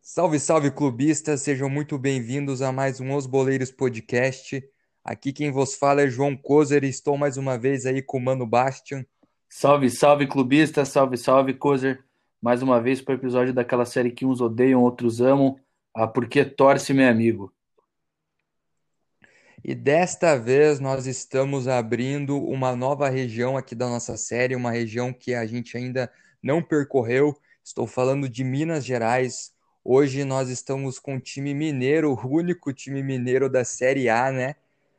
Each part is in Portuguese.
Salve, salve clubistas, sejam muito bem-vindos a mais um Os Boleiros Podcast. Aqui quem vos fala é João Kozer e estou mais uma vez aí com o Mano Bastian. Salve, salve clubistas, salve, salve Kozer. Mais uma vez para o episódio daquela série que uns odeiam, outros amam, a Porque Torce Meu Amigo. E desta vez nós estamos abrindo uma nova região aqui da nossa série, uma região que a gente ainda não percorreu. Estou falando de Minas Gerais, Hoje nós estamos com o time mineiro, o único time mineiro da Série A, né?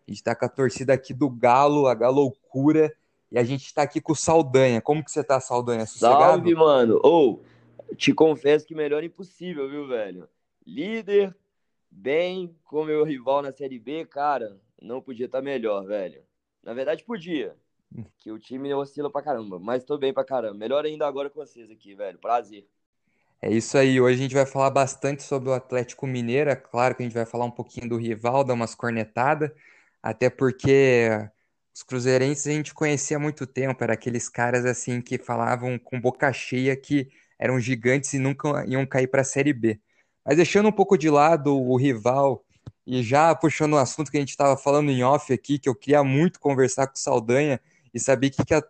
A gente está com a torcida aqui do Galo, a Galoucura, e a gente está aqui com o Saldanha. Como que você tá, Saldanha? Sossegado? Salve, mano! Ou, oh, te confesso que melhor impossível, viu, velho? Líder, bem, com meu rival na Série B, cara, não podia estar tá melhor, velho. Na verdade, podia, que o time oscila pra caramba, mas tô bem pra caramba. Melhor ainda agora com vocês aqui, velho. Prazer. É isso aí. Hoje a gente vai falar bastante sobre o Atlético Mineiro. É claro que a gente vai falar um pouquinho do rival, dar umas cornetadas, até porque os cruzeirenses a gente conhecia há muito tempo. Era aqueles caras assim que falavam com boca cheia que eram gigantes e nunca iam cair para a Série B. Mas deixando um pouco de lado o rival e já puxando o um assunto que a gente estava falando em off aqui, que eu queria muito conversar com o Saldanha e saber o que, que a,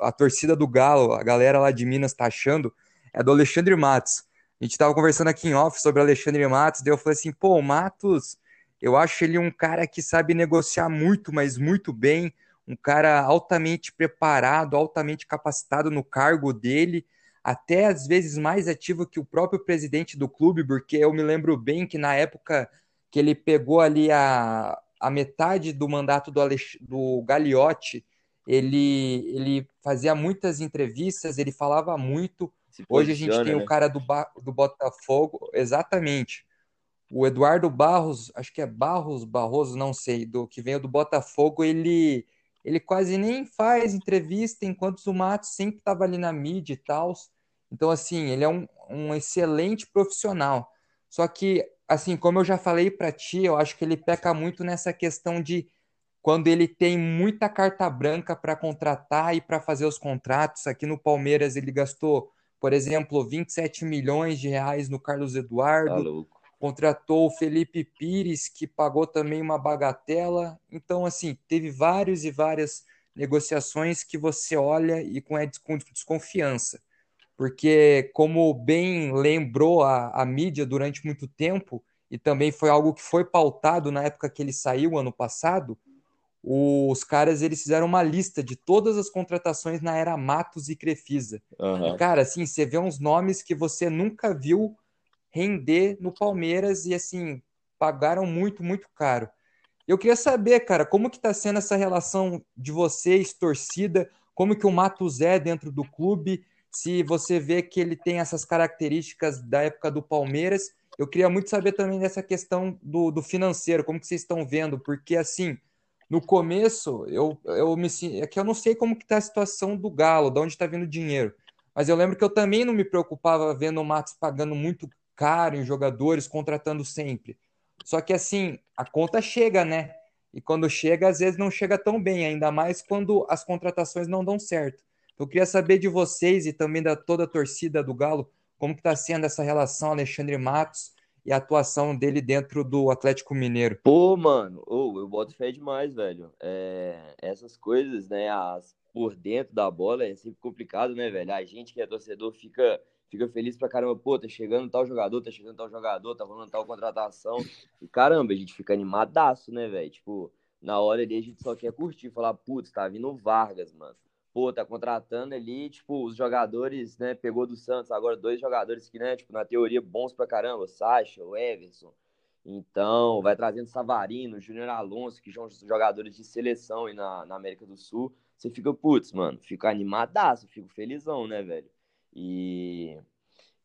a torcida do Galo, a galera lá de Minas, está achando é do Alexandre Matos. A gente estava conversando aqui em off sobre o Alexandre Matos, daí eu falei assim, pô, o Matos, eu acho ele um cara que sabe negociar muito, mas muito bem, um cara altamente preparado, altamente capacitado no cargo dele, até às vezes mais ativo que o próprio presidente do clube, porque eu me lembro bem que na época que ele pegou ali a, a metade do mandato do, Alex, do Gagliotti, ele, ele fazia muitas entrevistas, ele falava muito, Hoje a gente tem né? o cara do, do Botafogo, exatamente. O Eduardo Barros, acho que é Barros, Barroso, não sei, do que veio do Botafogo, ele ele quase nem faz entrevista, enquanto o Matos sempre estava ali na mídia e tal. Então, assim, ele é um, um excelente profissional. Só que, assim, como eu já falei para ti, eu acho que ele peca muito nessa questão de quando ele tem muita carta branca para contratar e para fazer os contratos. Aqui no Palmeiras ele gastou por exemplo, 27 milhões de reais no Carlos Eduardo. Tá contratou o Felipe Pires, que pagou também uma bagatela. Então, assim, teve vários e várias negociações que você olha e com, com desconfiança. Porque, como bem lembrou a, a mídia durante muito tempo, e também foi algo que foi pautado na época que ele saiu ano passado, os caras eles fizeram uma lista de todas as contratações na era Matos e Crefisa. Uhum. E, cara, assim, você vê uns nomes que você nunca viu render no Palmeiras e, assim, pagaram muito, muito caro. Eu queria saber, cara, como que tá sendo essa relação de vocês, torcida, como que o Matos é dentro do clube, se você vê que ele tem essas características da época do Palmeiras. Eu queria muito saber também dessa questão do, do financeiro, como que vocês estão vendo, porque, assim, no começo, eu, eu me é que eu não sei como que tá a situação do Galo, de onde está vindo o dinheiro. Mas eu lembro que eu também não me preocupava vendo o Matos pagando muito caro em jogadores, contratando sempre. Só que assim, a conta chega, né? E quando chega, às vezes não chega tão bem, ainda mais quando as contratações não dão certo. Eu queria saber de vocês e também da toda a torcida do Galo, como que está sendo essa relação Alexandre Matos e a atuação dele dentro do Atlético Mineiro. Pô, mano, oh, eu boto fé demais, velho. É, essas coisas, né, as, por dentro da bola é sempre complicado, né, velho? A gente que é torcedor fica, fica feliz pra caramba, pô, tá chegando tal jogador, tá chegando tal jogador, tá rolando tal contratação. E caramba, a gente fica animadaço, né, velho? Tipo, na hora ali a gente só quer curtir, falar, putz, tá vindo Vargas, mano pô, tá contratando ali, tipo, os jogadores, né, pegou do Santos agora dois jogadores que, né, tipo, na teoria bons pra caramba, o Sacha, o Everson. Então, vai trazendo Savarino, Júnior Alonso, que são jogadores de seleção aí na, na América do Sul. Você fica, putz, mano, fica animadaço, fico felizão, né, velho? E,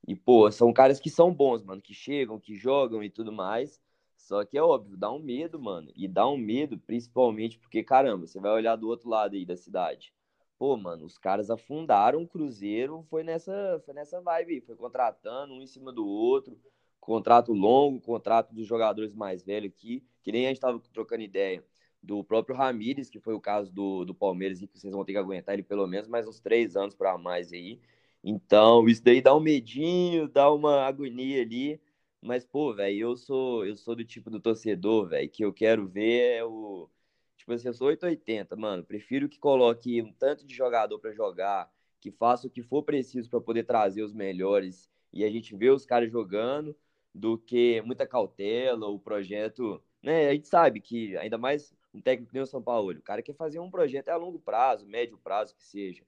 e, pô, são caras que são bons, mano, que chegam, que jogam e tudo mais. Só que é óbvio, dá um medo, mano. E dá um medo, principalmente porque, caramba, você vai olhar do outro lado aí da cidade pô, mano, os caras afundaram o Cruzeiro, foi nessa, foi nessa vibe, foi contratando um em cima do outro, contrato longo, contrato dos jogadores mais velhos aqui, que nem a gente tava trocando ideia do próprio Ramires, que foi o caso do, do Palmeiras, e que vocês vão ter que aguentar ele pelo menos mais uns três anos para mais aí. Então, isso daí dá um medinho, dá uma agonia ali. Mas, pô, velho, eu sou, eu sou do tipo do torcedor, velho, que eu quero ver é o. Tipo assim, eu sou 880, mano. Prefiro que coloque um tanto de jogador para jogar, que faça o que for preciso para poder trazer os melhores e a gente vê os caras jogando, do que muita cautela, o projeto. Né? A gente sabe que, ainda mais um técnico nem o São Paulo, o cara quer fazer um projeto a longo prazo, médio prazo que seja.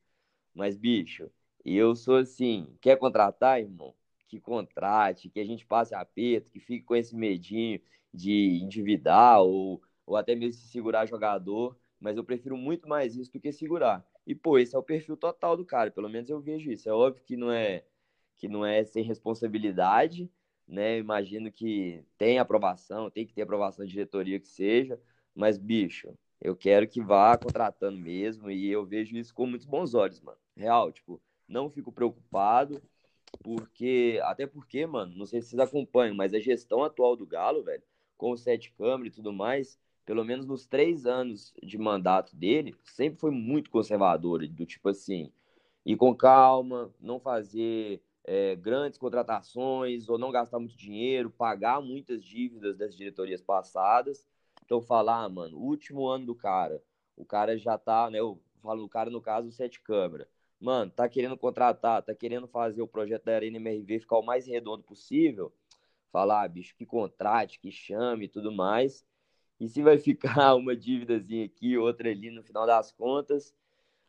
Mas, bicho, eu sou assim, quer contratar, irmão? Que contrate, que a gente passe aperto, que fique com esse medinho de endividar ou, ou até mesmo se segurar jogador. Mas eu prefiro muito mais isso do que segurar. E, pô, esse é o perfil total do cara, pelo menos eu vejo isso. É óbvio que não é que não é sem responsabilidade, né? Imagino que tem aprovação, tem que ter aprovação de diretoria que seja, mas, bicho, eu quero que vá contratando mesmo e eu vejo isso com muitos bons olhos, mano. Real, tipo, não fico preocupado, porque, até porque, mano, não sei se vocês acompanham, mas a gestão atual do Galo, velho, com o sete câmeras e tudo mais, pelo menos nos três anos de mandato dele, sempre foi muito conservador, do tipo assim, ir com calma, não fazer é, grandes contratações ou não gastar muito dinheiro, pagar muitas dívidas das diretorias passadas. Então, falar, ah, mano, último ano do cara, o cara já tá, né? Eu falo do cara, no caso, o Sete Câmara. Mano, tá querendo contratar, tá querendo fazer o projeto da Arena MRV ficar o mais redondo possível. Falar, ah, bicho, que contrate, que chame e tudo mais. E se vai ficar uma dívidazinha aqui, outra ali, no final das contas,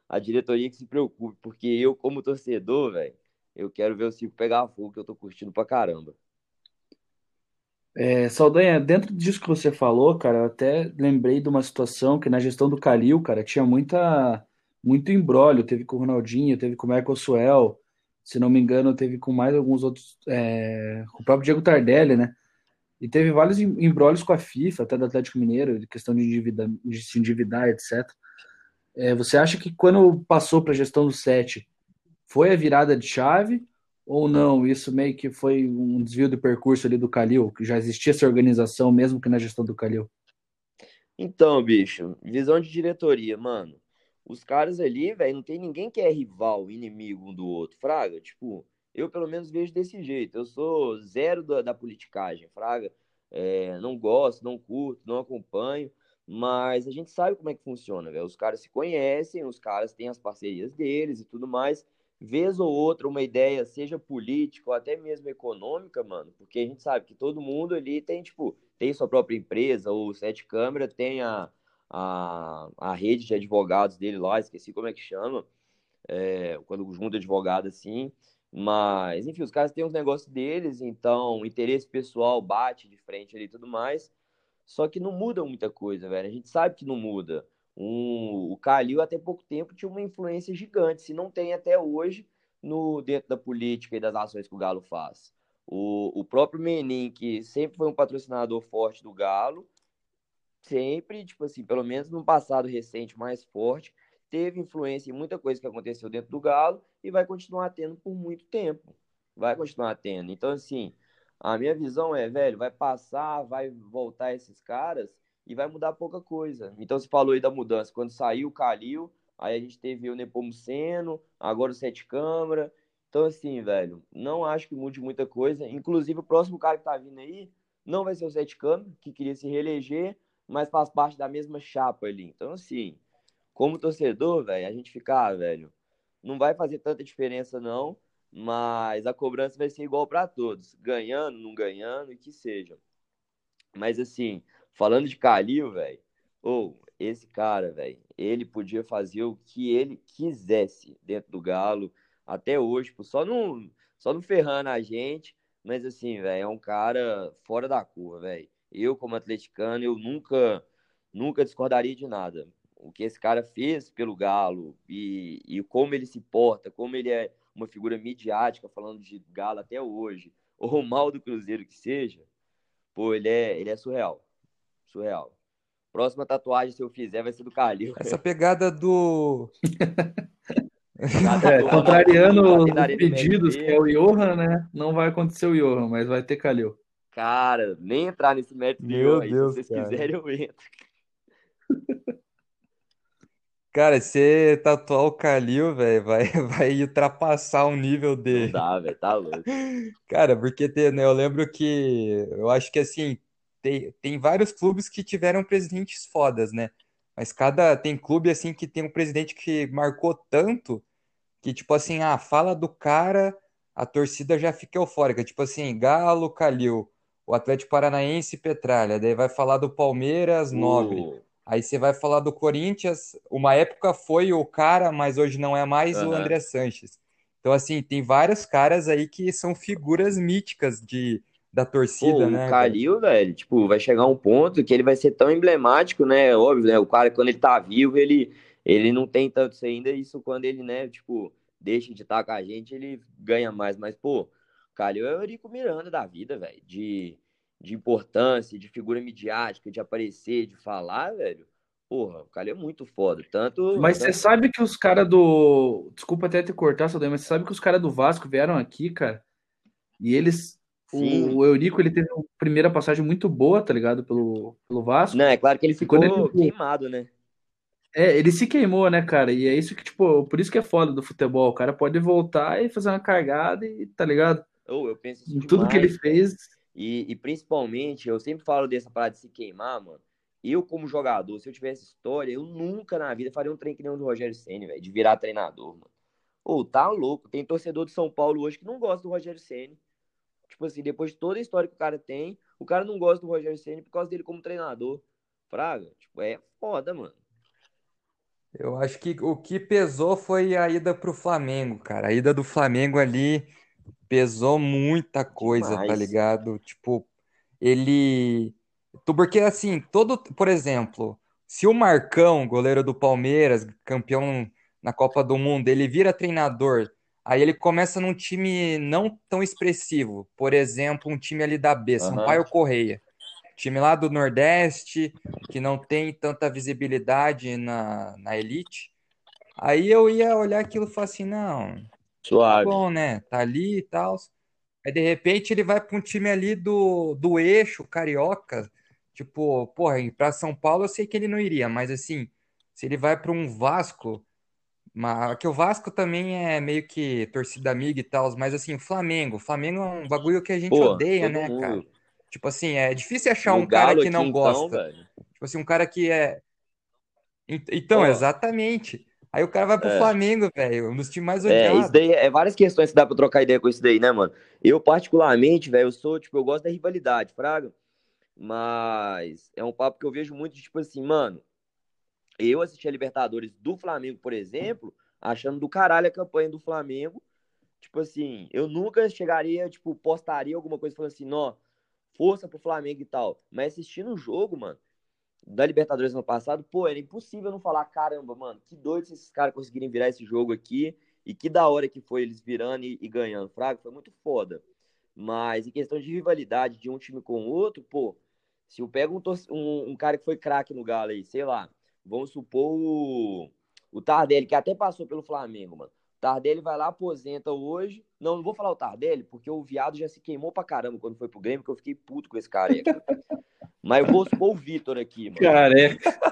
a diretoria que se preocupe, porque eu, como torcedor, velho, eu quero ver o Cico pegar fogo, que eu tô curtindo pra caramba. É, Saldanha, dentro disso que você falou, cara, eu até lembrei de uma situação que na gestão do Calil, cara, tinha muita, muito embrólio. Teve com o Ronaldinho, teve com o Michael Suel, se não me engano, teve com mais alguns outros, é, com o próprio Diego Tardelli, né? E teve vários embrólios com a FIFA, até do Atlético Mineiro, de questão de, endividar, de se endividar, etc. É, você acha que quando passou para a gestão do SET, foi a virada de chave ou não? Isso meio que foi um desvio do percurso ali do Calil, que já existia essa organização mesmo que na gestão do Calil? Então, bicho, visão de diretoria, mano. Os caras ali, velho, não tem ninguém que é rival, inimigo um do outro, fraga. Tipo, eu pelo menos vejo desse jeito. Eu sou zero da, da politicagem, fraga. É, não gosto, não curto, não acompanho. Mas a gente sabe como é que funciona, velho. Os caras se conhecem, os caras têm as parcerias deles e tudo mais vez ou outra uma ideia, seja política ou até mesmo econômica, mano, porque a gente sabe que todo mundo ali tem, tipo, tem sua própria empresa, ou Sete Câmara tem a, a, a rede de advogados dele lá, esqueci como é que chama, é, quando junta advogado assim, mas, enfim, os caras têm os negócios deles, então, interesse pessoal bate de frente ali e tudo mais, só que não muda muita coisa, velho, a gente sabe que não muda. Um, o Calil, até pouco tempo, tinha uma influência gigante, se não tem até hoje, no dentro da política e das ações que o Galo faz. O, o próprio Menin, que sempre foi um patrocinador forte do Galo, sempre, tipo assim, pelo menos no passado recente mais forte, teve influência em muita coisa que aconteceu dentro do Galo e vai continuar tendo por muito tempo. Vai continuar tendo. Então, assim, a minha visão é, velho, vai passar, vai voltar esses caras e vai mudar pouca coisa. Então você falou aí da mudança. Quando saiu o Calil, aí a gente teve o Nepomuceno, agora o Sete Câmara. Então, assim, velho, não acho que mude muita coisa. Inclusive, o próximo cara que tá vindo aí não vai ser o Sete Câmara, que queria se reeleger, mas faz parte da mesma chapa ali. Então, assim, como torcedor, velho, a gente ficar, ah, velho, não vai fazer tanta diferença, não, mas a cobrança vai ser igual para todos, ganhando, não ganhando, e que seja. Mas, assim, Falando de Calil, velho, ou oh, esse cara, velho, ele podia fazer o que ele quisesse dentro do Galo até hoje, só não, só não ferrando a gente, mas assim, velho, é um cara fora da curva, velho. Eu, como atleticano, eu nunca, nunca discordaria de nada. O que esse cara fez pelo Galo e, e como ele se porta, como ele é uma figura midiática falando de Galo até hoje, ou mal do Cruzeiro que seja, pô, ele é, ele é surreal surreal. Próxima tatuagem, se eu fizer, vai ser do Calil. Essa pegada do. é, contrariando os pedidos, que é o Johan, né? Não vai acontecer o Johan, mas vai ter Calil. Cara, nem entrar nesse mérito Meu Deus, se vocês cara. quiserem, eu entro. Cara, se tatuar o Kalil, velho, vai, vai ultrapassar o nível Não de. dá, velho, tá louco. Cara, porque tem, né, eu lembro que eu acho que assim, tem, tem vários clubes que tiveram presidentes fodas, né? Mas cada tem clube assim que tem um presidente que marcou tanto que, tipo assim, ah, fala do cara, a torcida já fica eufórica. Tipo assim, Galo, Calil, o Atlético Paranaense, Petralha. Daí vai falar do Palmeiras, Nobre. O... Aí você vai falar do Corinthians. Uma época foi o cara, mas hoje não é mais o Aham. André Sanches. Então, assim, tem vários caras aí que são figuras míticas de, da torcida, Pô, o né, velho? Kalil, velho, tipo, vai chegar um ponto que ele vai ser tão emblemático, né? Óbvio, né? O cara, quando ele tá vivo, ele, ele não tem tanto isso ainda. Isso quando ele, né, tipo, deixa de estar com a gente, ele ganha mais. Mas, pô, o Kalil é o Eurico Miranda da vida, velho. De, de importância, de figura midiática, de aparecer, de falar, velho. Porra, o Kalil é muito foda. Tanto, Mas você tanto... sabe que os caras do. Desculpa até te cortar, Saldanha, mas você sabe que os caras do Vasco vieram aqui, cara, e eles. O, Sim. o Eurico, ele teve uma primeira passagem muito boa, tá ligado? Pelo, pelo Vasco. Não, é claro que ele quando ele. ficou queimado, né? É, ele se queimou, né, cara? E é isso que, tipo, por isso que é foda do futebol. O cara pode voltar e fazer uma cagada e, tá ligado? Ou eu penso isso Em tudo que ele fez. E, e principalmente, eu sempre falo dessa parada de se queimar, mano. Eu, como jogador, se eu tivesse história, eu nunca na vida faria um trem que nem o do Rogério Ceni, velho, de virar treinador, mano. Ô, tá louco. Tem torcedor de São Paulo hoje que não gosta do Rogério Ceni. Tipo assim, depois de toda a história que o cara tem, o cara não gosta do Rogério Ceni por causa dele como treinador. Fraga, tipo, é foda, mano. Eu acho que o que pesou foi a ida pro Flamengo, cara. A ida do Flamengo ali pesou muita coisa, tá Demais. ligado? Tipo, ele. Porque assim, todo. Por exemplo, se o Marcão, goleiro do Palmeiras, campeão na Copa do Mundo, ele vira treinador, aí ele começa num time não tão expressivo. Por exemplo, um time ali da B. Sampaio Correia. Time lá do Nordeste, que não tem tanta visibilidade na, na elite. Aí eu ia olhar aquilo e falar assim, não, tá Suave. bom, né? Tá ali e tal. Aí de repente ele vai para um time ali do, do eixo carioca. Tipo, porra, para São Paulo eu sei que ele não iria, mas assim, se ele vai para um Vasco, mas, que o Vasco também é meio que torcida amiga e tal, mas assim, o Flamengo, o Flamengo é um bagulho que a gente Pô, odeia, né, cara? mundo. Tipo assim, é difícil achar No um cara Galo que não então, gosta. Tipo assim, um cara que é. Ent- Então, Ó, exatamente. Aí o cara vai pro é. Flamengo, velho, um dos times mais É, isso odiados. daí é várias questões que dá pra trocar ideia com isso daí, né, mano? Eu, particularmente, velho, eu sou, tipo, eu gosto da rivalidade, fraga. Mas é um papo que eu vejo muito, tipo assim, mano, eu assisti a Libertadores do Flamengo, por exemplo, achando do caralho a campanha do Flamengo. Tipo assim, eu nunca chegaria, tipo, postaria alguma coisa falando assim, ó, força pro Flamengo e tal. Mas assistindo o jogo, mano, da Libertadores ano passado, pô, era impossível não falar, caramba, mano, que doido se esses caras conseguirem virar esse jogo aqui. E que da hora que foi eles virando e, e ganhando. Fraga, foi muito foda. Mas em questão de rivalidade de um time com o outro, pô, se eu pego um, um, um cara que foi craque no Galo aí, sei lá, vamos supor o, o Tardelli, que até passou pelo Flamengo, mano. Tardelli vai lá, aposenta hoje. Não, não vou falar o Tardelli, porque o viado já se queimou pra caramba quando foi pro Grêmio, que eu fiquei puto com esse careca. Mas eu vou supor o Vitor aqui, mano. Careca.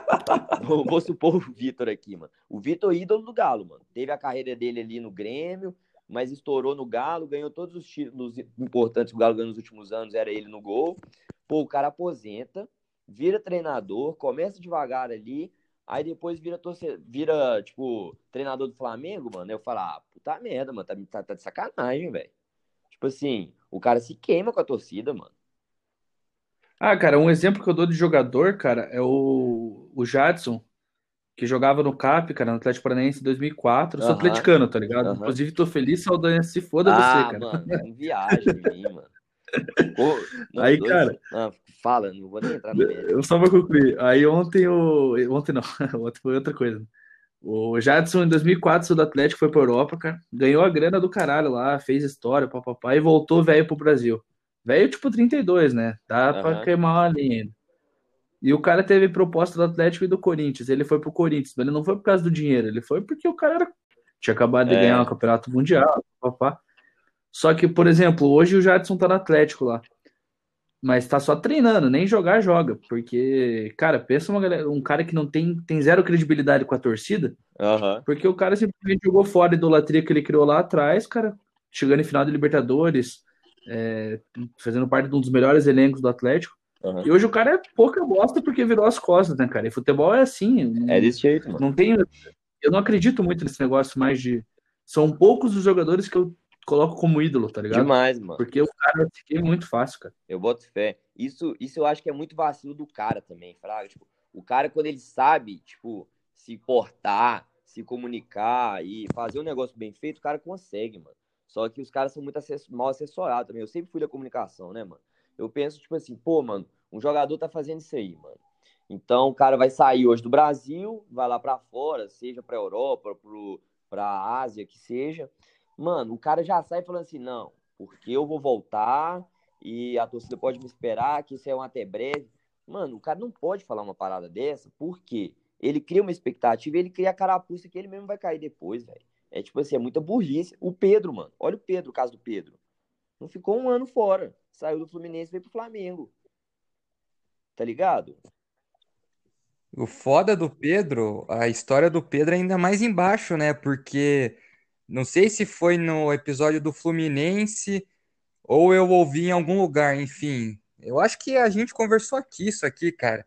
Vou, vou supor o Vitor aqui, mano. O Vitor é ídolo do Galo, mano. Teve a carreira dele ali no Grêmio, mas estourou no Galo, ganhou todos os títulos importantes que o Galo ganhou nos últimos anos, era ele no gol. Pô, o cara aposenta, vira treinador, começa devagar ali, aí depois vira torcedor, vira, tipo, treinador do Flamengo, mano. Eu falo, ah, puta merda, mano, tá, tá, tá de sacanagem, velho. Tipo assim, o cara se queima com a torcida, mano. Ah, cara, um exemplo que eu dou de jogador, cara, é o, o Jadson, que jogava no CAP, cara, no Atlético Paranaense em 2004. Eu sou atleticano, tá ligado? aham. Inclusive, tô feliz, Saldanha, se foda você, Ah, cara. mano, não viaja em mim, mano. Aí, dois. cara, Ah, fala, não vou nem entrar no mérito. eu só vou concluir. Aí ontem o. Ontem não, ontem foi outra coisa. O Jadson, em 2004, saiu do Atlético, foi pra Europa, cara. Ganhou a grana do caralho lá, fez história, papapá, e voltou velho pro Brasil. Velho, tipo 32, né? Dá pra Aham. queimar uma linha ainda. E o cara teve proposta do Atlético e do Corinthians. Ele foi pro Corinthians, mas ele não foi por causa do dinheiro, ele foi porque o cara era- tinha acabado de ganhar um É, campeonato mundial, papapá. Só que, por exemplo, hoje o Jadson tá no Atlético lá. mas tá só treinando, nem jogar joga, porque, cara, pensa galera, um cara que não tem, tem zero credibilidade com a torcida, Aham. porque o cara simplesmente jogou fora a idolatria que ele criou lá atrás, cara, chegando em final de Libertadores, é, fazendo parte de um dos melhores elencos do Atlético, aham. e hoje o cara é pouca bosta porque virou as costas, né, cara? E futebol é assim, não, É desse jeito, mano. não tem, eu não acredito muito nesse negócio mais de, são poucos os jogadores que eu coloco como ídolo, tá ligado? Demais, mano. Porque o cara fiquei muito fácil, cara. Eu boto fé. Isso, isso eu acho que é muito vacilo do cara também, Fraga. Tipo, o cara, quando ele sabe, tipo, se portar, se comunicar e fazer um negócio bem feito, o cara consegue, mano. Só que os caras são muito mal assessorados também. Eu sempre fui da comunicação, né, mano? Eu penso, tipo assim, pô, mano, um jogador tá fazendo isso aí, mano. Então o cara vai sair hoje do Brasil, vai lá pra fora, seja pra Europa, pro, pra Ásia, que seja. Mano, o cara já sai falando assim, não, porque eu vou voltar e a torcida pode me esperar, que isso é um até breve. Mano, o cara não pode falar uma parada dessa, porque ele cria uma expectativa ele cria a carapuça que ele mesmo vai cair depois, velho. É tipo assim, é muita burrice. O Pedro, mano, olha o Pedro, o caso do Pedro. Não ficou um ano fora. Saiu do Fluminense e veio pro Flamengo. Tá ligado? O foda do Pedro, a história do Pedro é ainda mais embaixo, né? Porque não sei se foi no episódio do Fluminense ou eu ouvi em algum lugar, enfim. Eu acho que a gente conversou aqui, isso aqui, cara.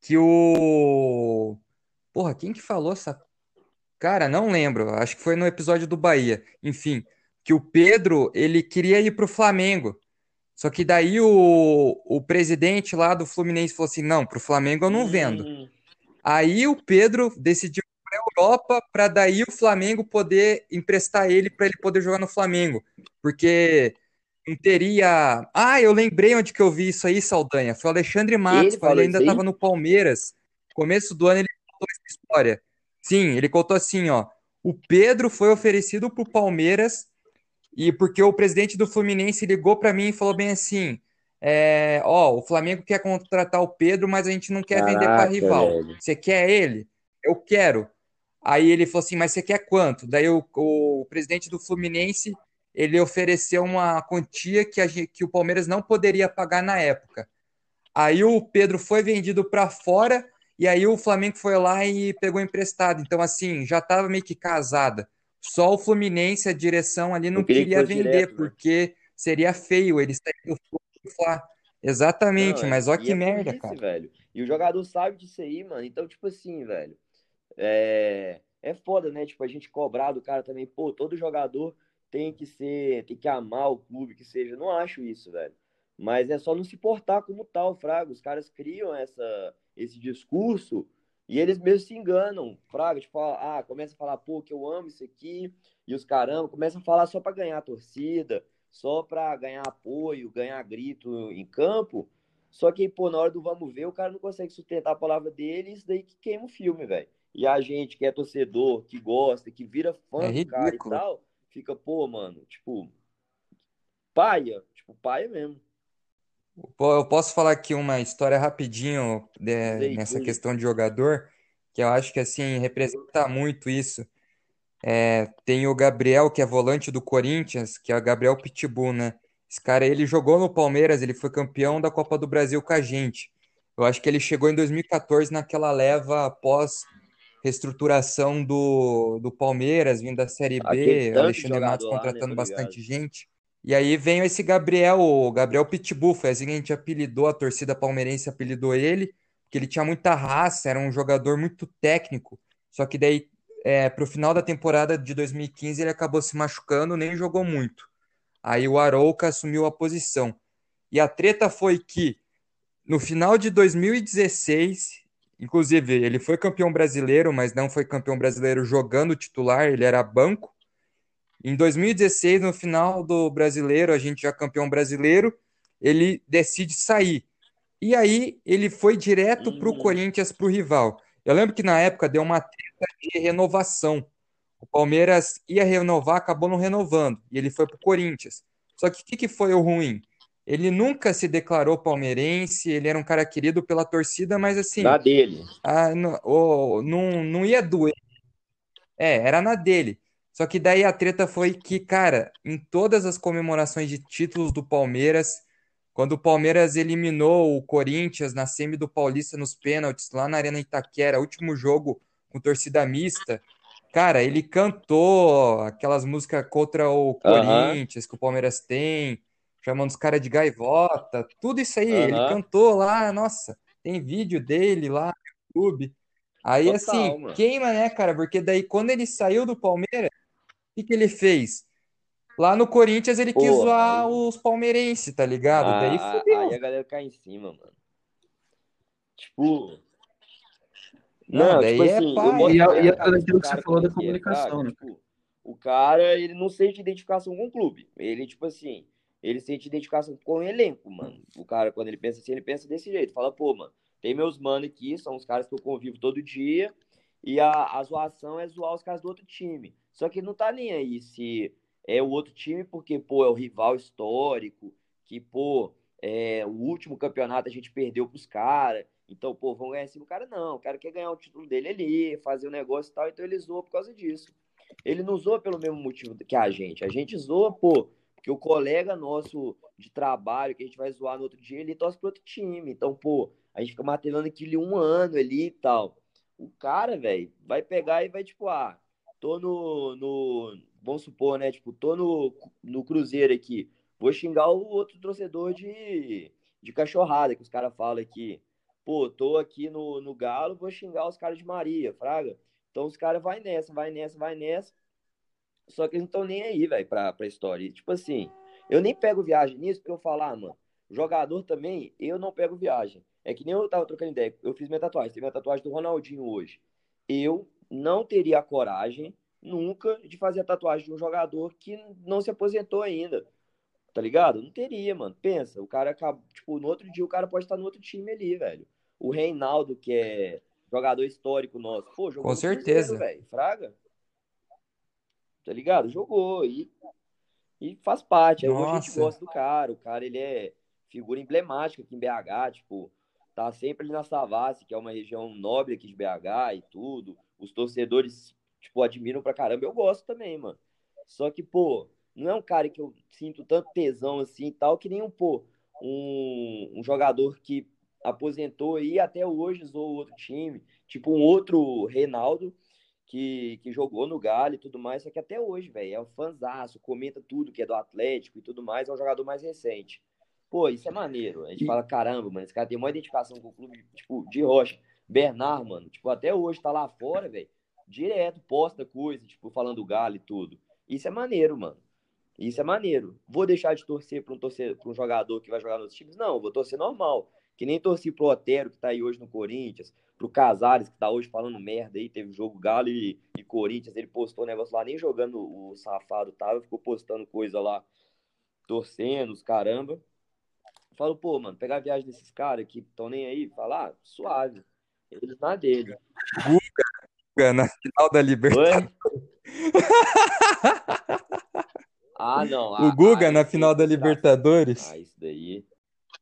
Que o. Porra, quem que falou essa. Cara, não lembro. Acho que foi no episódio do Bahia. Enfim, que o Pedro, ele queria ir pro Flamengo. Só que daí o, o presidente lá do Fluminense falou assim: não, pro Flamengo eu não vendo. Hum, Aí o Pedro decidiu Europa para daí o Flamengo poder emprestar ele para ele poder jogar no Flamengo, porque não teria. Ah, eu lembrei onde que eu vi isso aí, Saldanha. Foi o Alexandre Matos, Ele ele ainda estava no Palmeiras. Começo do ano ele contou essa história. Sim, ele contou assim, ó. O Pedro foi oferecido para o Palmeiras e porque o presidente do Fluminense ligou para mim e falou bem assim: é, ó, o Flamengo quer contratar o Pedro, mas a gente não quer vender para Caraca, rival. velho. Você quer ele? Eu quero. Aí ele falou assim, mas você quer quanto? Daí o, o presidente do Fluminense ele ofereceu uma quantia que, a que o Palmeiras não poderia pagar na época. Aí o Pedro foi vendido para fora e aí o Flamengo foi lá e pegou emprestado. Então, assim, já estava meio que casada. Só o Fluminense, a direção ali, não Não queria que queria fosse vender, direto, né? porque seria feio ele sair do Fla. Não, Exatamente, é. mas E que é merda, burrice, cara. velho. E o jogador sabe disso aí, mano. Então, tipo assim, velho. É, é foda, né? Tipo, a gente cobrar do cara também, pô, todo jogador tem que ser, tem que amar o clube que seja. Não acho isso, velho. Mas é só não se portar como tal, Fraga. Os caras criam essa, esse discurso e eles mesmos se enganam, Fraga. Tipo, ah, começa a falar, pô, que eu amo isso aqui, e os caramba, começam a falar só pra ganhar torcida, só pra ganhar apoio, ganhar grito em campo. Só que, pô, na hora do vamos ver, o cara não consegue sustentar a palavra dele, e isso daí que queima o filme, velho. E a gente que é torcedor, que gosta, que vira fã É do cara e tal, fica, pô, mano, tipo, paia, tipo, paia mesmo. Eu posso falar aqui uma história rapidinho Diz de- aí, nessa questão de jogador, que eu acho que assim representa muito isso. É, tem o Gabriel, que é volante do Corinthians, que é o Gabriel Pitbull, né? Esse cara, ele jogou no Palmeiras, ele foi campeão da Copa do Brasil com a gente. Eu acho que ele chegou em 2014 naquela leva após reestruturação do, do Palmeiras, vindo da Série B, Alexandre Matos lá, né? contratando Tô bastante ligado. gente. E aí veio esse Gabriel, o Gabriel Pitbull, foi assim que a gente apelidou, a torcida palmeirense apelidou ele, porque ele tinha muita raça, era um jogador muito técnico. Só que daí, é, pro final da temporada de 2015, ele acabou se machucando, nem jogou muito. Aí o Arouca assumiu a posição. E a treta foi que no final de 2016, inclusive, ele foi campeão brasileiro, mas não foi campeão brasileiro jogando titular, ele era banco. Em 2016, no final do brasileiro, a gente já campeão brasileiro, ele decide sair. E aí ele foi direto para o Uhum. Corinthians, para o rival. Eu lembro que na época deu uma treta de renovação. O Palmeiras ia renovar, acabou não renovando. E ele foi para o Corinthians. Só que o que, que foi o ruim? Ele nunca se declarou palmeirense, ele era um cara querido pela torcida, mas assim, Na dele. ah, não, o- não, não ia doer. É, era na dele. Só que daí a treta foi que, cara, em todas as comemorações de títulos do Palmeiras, Quando o Palmeiras eliminou o Corinthians na semi do Paulista nos pênaltis, lá na Arena Itaquera, último jogo com torcida mista, cara, ele cantou aquelas músicas contra o Corinthians uhum. que o Palmeiras tem, chamando os caras de gaivota, tudo isso aí, uhum. ele cantou lá, nossa, tem vídeo dele lá no YouTube. Aí, Total, assim, mano. queima, né, cara? Porque daí, quando ele saiu do Palmeiras, o que, que ele fez? Lá no Corinthians, ele quis zoar aí... os palmeirenses, tá ligado? Ah, daí fudeu. Aí a galera cai em cima, mano. Tipo. Não, não daí tipo é assim, pai. E, a, e aquilo que você falou da comunicação, né? Tipo, o cara, ele não sente identificação com o clube. Ele, tipo assim, ele sente identificação com o elenco, mano. O cara, quando ele pensa assim, ele pensa desse jeito. Fala, pô, mano, tem meus mano aqui, são os caras que eu convivo todo dia, e a, a zoação é zoar os caras do outro time. Só que não tá nem aí se é o outro time, porque, pô, é o rival histórico, que, pô, é, o último campeonato a gente perdeu pros caras, então, pô, vão ganhar em cima do cara. Não, o cara quer ganhar o título dele ali, fazer o um negócio e tal, então ele zoa por causa disso. Ele não zoa pelo mesmo motivo que a gente. A gente zoa, pô, porque o colega nosso de trabalho, que a gente vai zoar no outro dia, ele torce pro outro time. Então, pô, a gente fica martelando aquele um ano ali e tal. O cara, velho, vai pegar e vai, tipo, ah, tô no, no. Vamos supor, né? Tipo, tô no, no Cruzeiro aqui. Vou xingar o outro torcedor de, de cachorrada, que os caras falam aqui. Pô, tô aqui no, no Galo, vou xingar os caras de Maria, Fraga. Então os caras vai nessa, vai nessa, vai nessa. Só que eles não estão nem aí, velho, pra, pra história. E, tipo assim, eu nem pego viagem nisso, porque eu falar, ah, mano, jogador também, eu não pego viagem. É que nem eu tava trocando ideia. Eu fiz minha tatuagem. Tem minha tatuagem do Ronaldinho hoje. Eu não teria a coragem nunca de fazer a tatuagem de um jogador que não se aposentou ainda. Tá ligado? Não teria, mano. Pensa, o cara acaba, tipo, no outro dia o cara pode estar no outro time ali, velho. O Reinaldo, que é jogador histórico nosso. Pô, jogou Com certeza, velho. Fraga. Tá ligado? Jogou e e faz parte. Aí a gente gosta do cara. O cara, ele é figura emblemática aqui em BH, tipo, tá sempre ali na Savassi, que é uma região nobre aqui de BH e tudo. Os torcedores, tipo, admiram pra caramba. Eu gosto também, mano. Só que, pô, não é um cara que eu sinto tanto tesão assim e tal, que nem um, pô, um, um jogador que aposentou e até hoje zoou outro time. Tipo, um outro Reinaldo, que, que jogou no Galo e tudo mais, só que até hoje, velho, é um fanzaço, comenta tudo que é do Atlético e tudo mais, é um jogador mais recente. Pô, isso é maneiro. A gente e... fala, caramba, mano, esse cara tem uma identificação com o clube, tipo, de rocha. Bernard, mano, tipo, até hoje tá lá fora, velho. Direto, posta coisa, tipo, falando do Galo e tudo. Isso é maneiro, mano. Isso é maneiro. Vou deixar de torcer para um, torcer, pra um jogador que vai jogar nos times? Não, vou torcer normal. Que nem torci pro Otero, que tá aí hoje no Corinthians, pro Casares, que tá hoje falando merda aí, teve jogo Galo e, e Corinthians, ele postou um negócio lá, nem jogando o safado tava, ficou postando coisa lá, torcendo, os caramba. Falo, pô, mano, pegar a viagem desses caras que estão nem aí, falar, ah, suave. Eles na dele. Guga, Guga na final da Libertadores. ah, não. O Guga ah, na final da Libertadores. Ah, isso daí.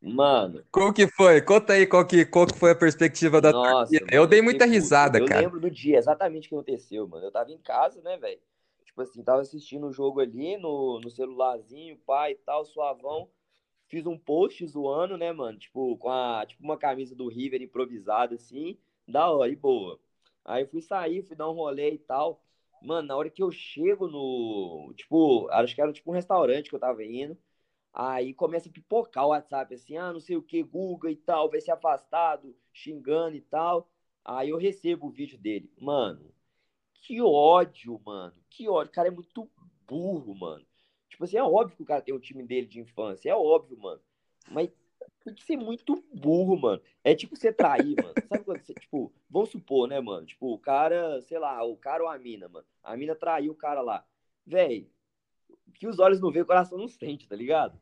Mano. Qual que foi? Conta aí qual que, qual que foi a perspectiva da Nossa. Mano, eu dei muita risada, eu cara. Eu lembro do dia, exatamente o que aconteceu, mano. Eu tava em casa, né, velho? Tipo assim, tava assistindo o jogo ali no, no celularzinho, pai e tal, suavão fiz um post zoando, né, mano? Tipo, com a, tipo uma camisa do River improvisada, assim, da hora e boa. Aí fui sair, fui dar um rolê e tal. Mano, na hora que eu chego no. Tipo, acho que era tipo um restaurante que eu tava indo. Aí começa a pipocar o WhatsApp, assim, ah, não sei o que, Guga e tal, vai ser afastado, xingando e tal. Aí eu recebo o vídeo dele. Mano, que ódio, mano. Que ódio. O cara é muito burro, mano. Tipo assim, é óbvio que o cara tem um time dele de infância, é óbvio, mano. Mas tem que ser muito burro, mano. É tipo você trair, mano. Sabe quando você, tipo, vamos supor, né, mano? Tipo, o cara, sei lá, o cara ou a mina, mano. A mina traiu o cara lá. Véi, que os olhos não veem, o coração não sente, tá ligado?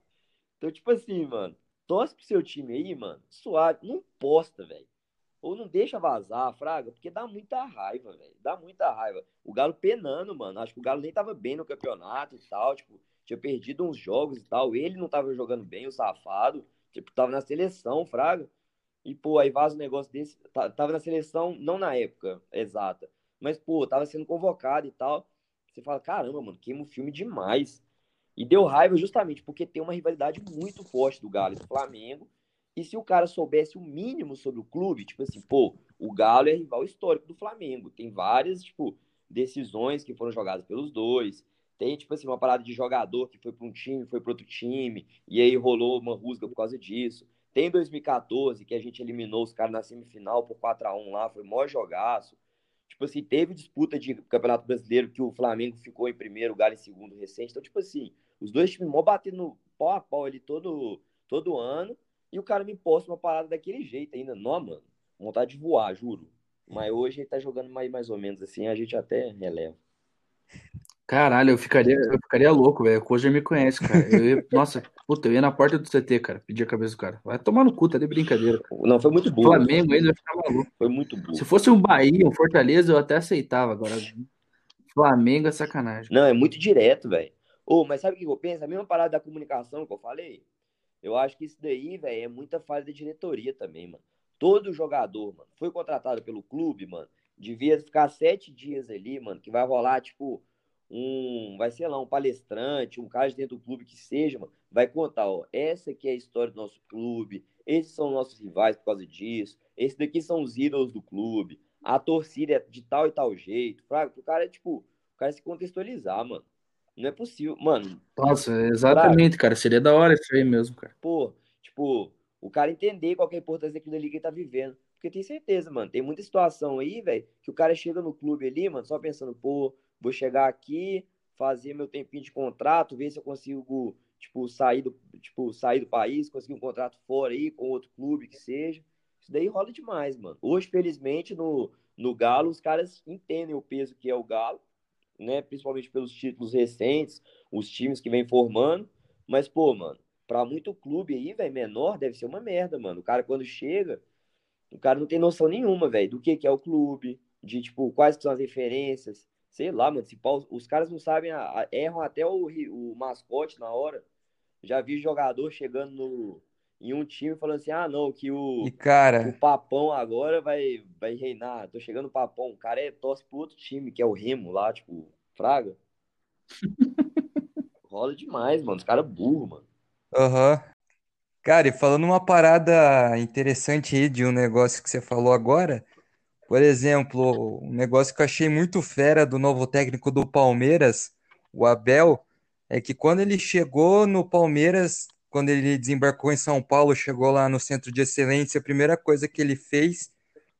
Então, tipo assim, mano, torce pro seu time aí, mano, suave, não posta, velho. Ou não deixa vazar, Fraga, porque dá muita raiva, velho. Dá muita raiva. O Galo penando, mano. Acho que o Galo nem tava bem no campeonato e tal. Tipo, tinha perdido uns jogos e tal. Ele não tava jogando bem, o safado. Tipo, tava na seleção, Fraga. E, pô, aí vaza um negócio desse. Tava na seleção, não na época exata. Mas, pô, tava sendo convocado e tal. Você fala, caramba, mano, queima o filme demais. E deu raiva justamente porque tem uma rivalidade muito forte do Galo e do Flamengo. E se o cara soubesse o mínimo sobre o clube, tipo assim, pô, o Galo é rival histórico do Flamengo. Tem várias, tipo, decisões que foram jogadas pelos dois. Tem, tipo assim, uma parada de jogador que foi para um time, foi para outro time, e aí rolou uma rusga por causa disso. Tem 2014, que a gente eliminou os caras na semifinal por 4 a 1 lá, foi maior jogaço. Tipo assim, teve disputa de Campeonato Brasileiro que o Flamengo ficou em primeiro, o Galo em segundo recente. Então, tipo assim, os dois times mó batendo pau a pau ali todo, todo ano, e o cara me posta uma parada daquele jeito ainda. Não, mano, vontade de voar, juro. Mas hoje ele tá jogando mais, mais ou menos assim, a gente até releva. Caralho, eu ficaria, eu ficaria louco, velho. O Coja me conhece, cara. Eu ia, nossa, puta, eu ia na porta do CT, cara, pedir a cabeça do cara. Vai tomar no cu, tá de brincadeira. Cara. Não, foi muito burro. Flamengo ainda vai ficar maluco. Foi muito burro. Se fosse um Bahia, um Fortaleza, eu até aceitava. Agora, Flamengo é sacanagem. Não, é muito direto, velho. Ô, mas sabe o que eu penso? A mesma parada da comunicação que eu falei. Eu acho que isso daí, velho, é muita falha da diretoria também, mano. Todo jogador, mano, foi contratado pelo clube, mano, devia ficar sete dias ali, mano, que vai rolar, tipo, um, vai ser lá, um palestrante, um cara de dentro do clube que seja, mano, vai contar, ó, essa aqui é a história do nosso clube, esses são nossos rivais por causa disso, esses daqui são os ídolos do clube, a torcida é de tal e tal jeito, fraco, o cara, tipo, o cara se contextualizar, mano. Não é possível, mano. Nossa, exatamente, cara, seria da hora isso aí mesmo, cara. Pô, tipo, o cara entender qual é a importância daquilo ali que ele tá vivendo. Porque tem certeza, mano, tem muita situação aí, velho, que o cara chega no clube ali, mano, só pensando, pô, Vou chegar aqui, fazer meu tempinho de contrato, ver se eu consigo, tipo, sair do, tipo, sair do país, conseguir um contrato fora aí, com outro clube que seja. Isso daí rola demais, mano. Hoje, felizmente, no, no Galo, os caras entendem o peso que é o Galo, né? Principalmente pelos títulos recentes, os times que vem formando. Mas, pô, mano, pra muito clube aí, velho, menor, deve ser uma merda, mano. O cara, quando chega, o cara não tem noção nenhuma, velho, do que, que é o clube, de, tipo, quais são as referências, Sei lá, mano, se os caras não sabem, erram até o, o mascote na hora. Já vi jogador chegando no, em um time falando assim: ah, não, que o, e cara... o Papão agora vai, vai reinar. Tô chegando o Papão. O cara é torce pro outro time, que é o Remo lá, tipo, Fraga. Rola demais, mano. Os caras burro, mano. Aham. Uhum. Cara, e falando uma parada interessante aí de um negócio que você falou agora, por exemplo, um negócio que eu achei muito fera do novo técnico do Palmeiras, o Abel, é que quando ele chegou no Palmeiras, quando ele desembarcou em São Paulo, chegou lá no centro de excelência, a primeira coisa que ele fez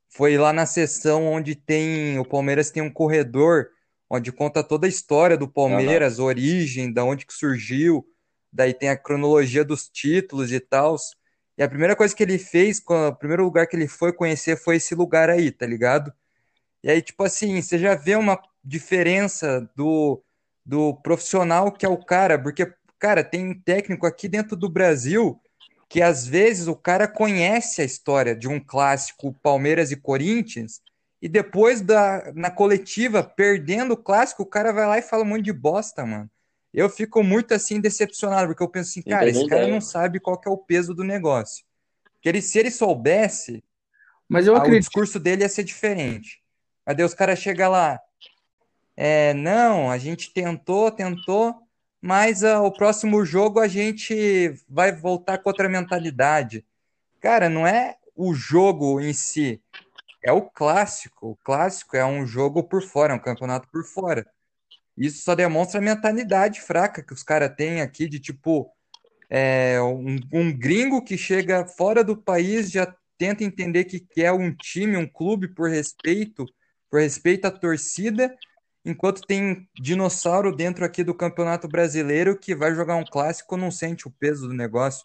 foi lá na seção onde tem o Palmeiras tem um corredor onde conta toda a história do Palmeiras, uhum. origem, da onde que surgiu, daí tem a cronologia dos títulos e tal. E a primeira coisa que ele fez, o primeiro lugar que ele foi conhecer foi esse lugar aí, tá ligado? E aí, tipo assim, você já vê uma diferença do, do profissional que é o cara, porque, cara, tem técnico aqui dentro do Brasil que às vezes o cara conhece a história de um clássico Palmeiras e Corinthians e depois da na coletiva perdendo o clássico, o cara vai lá e fala um monte de bosta, mano eu fico muito assim decepcionado, porque eu penso assim, cara, esse cara não sabe qual que é o peso do negócio. Que ele, se ele soubesse, mas eu acredito... o discurso dele ia ser diferente. Mas Deus, os caras chegam lá, é, não, a gente tentou, tentou, mas uh, o próximo jogo a gente vai voltar com outra mentalidade. Cara, não é o jogo em si, é o clássico. O clássico é um jogo por fora, é um campeonato por fora. Isso só demonstra a mentalidade fraca que os caras têm aqui de tipo é, um, um, gringo que chega fora do país já tenta entender que, que é um time, um clube por respeito, por respeito à torcida, enquanto tem dinossauro dentro aqui do Campeonato Brasileiro que vai jogar um clássico não sente o peso do negócio.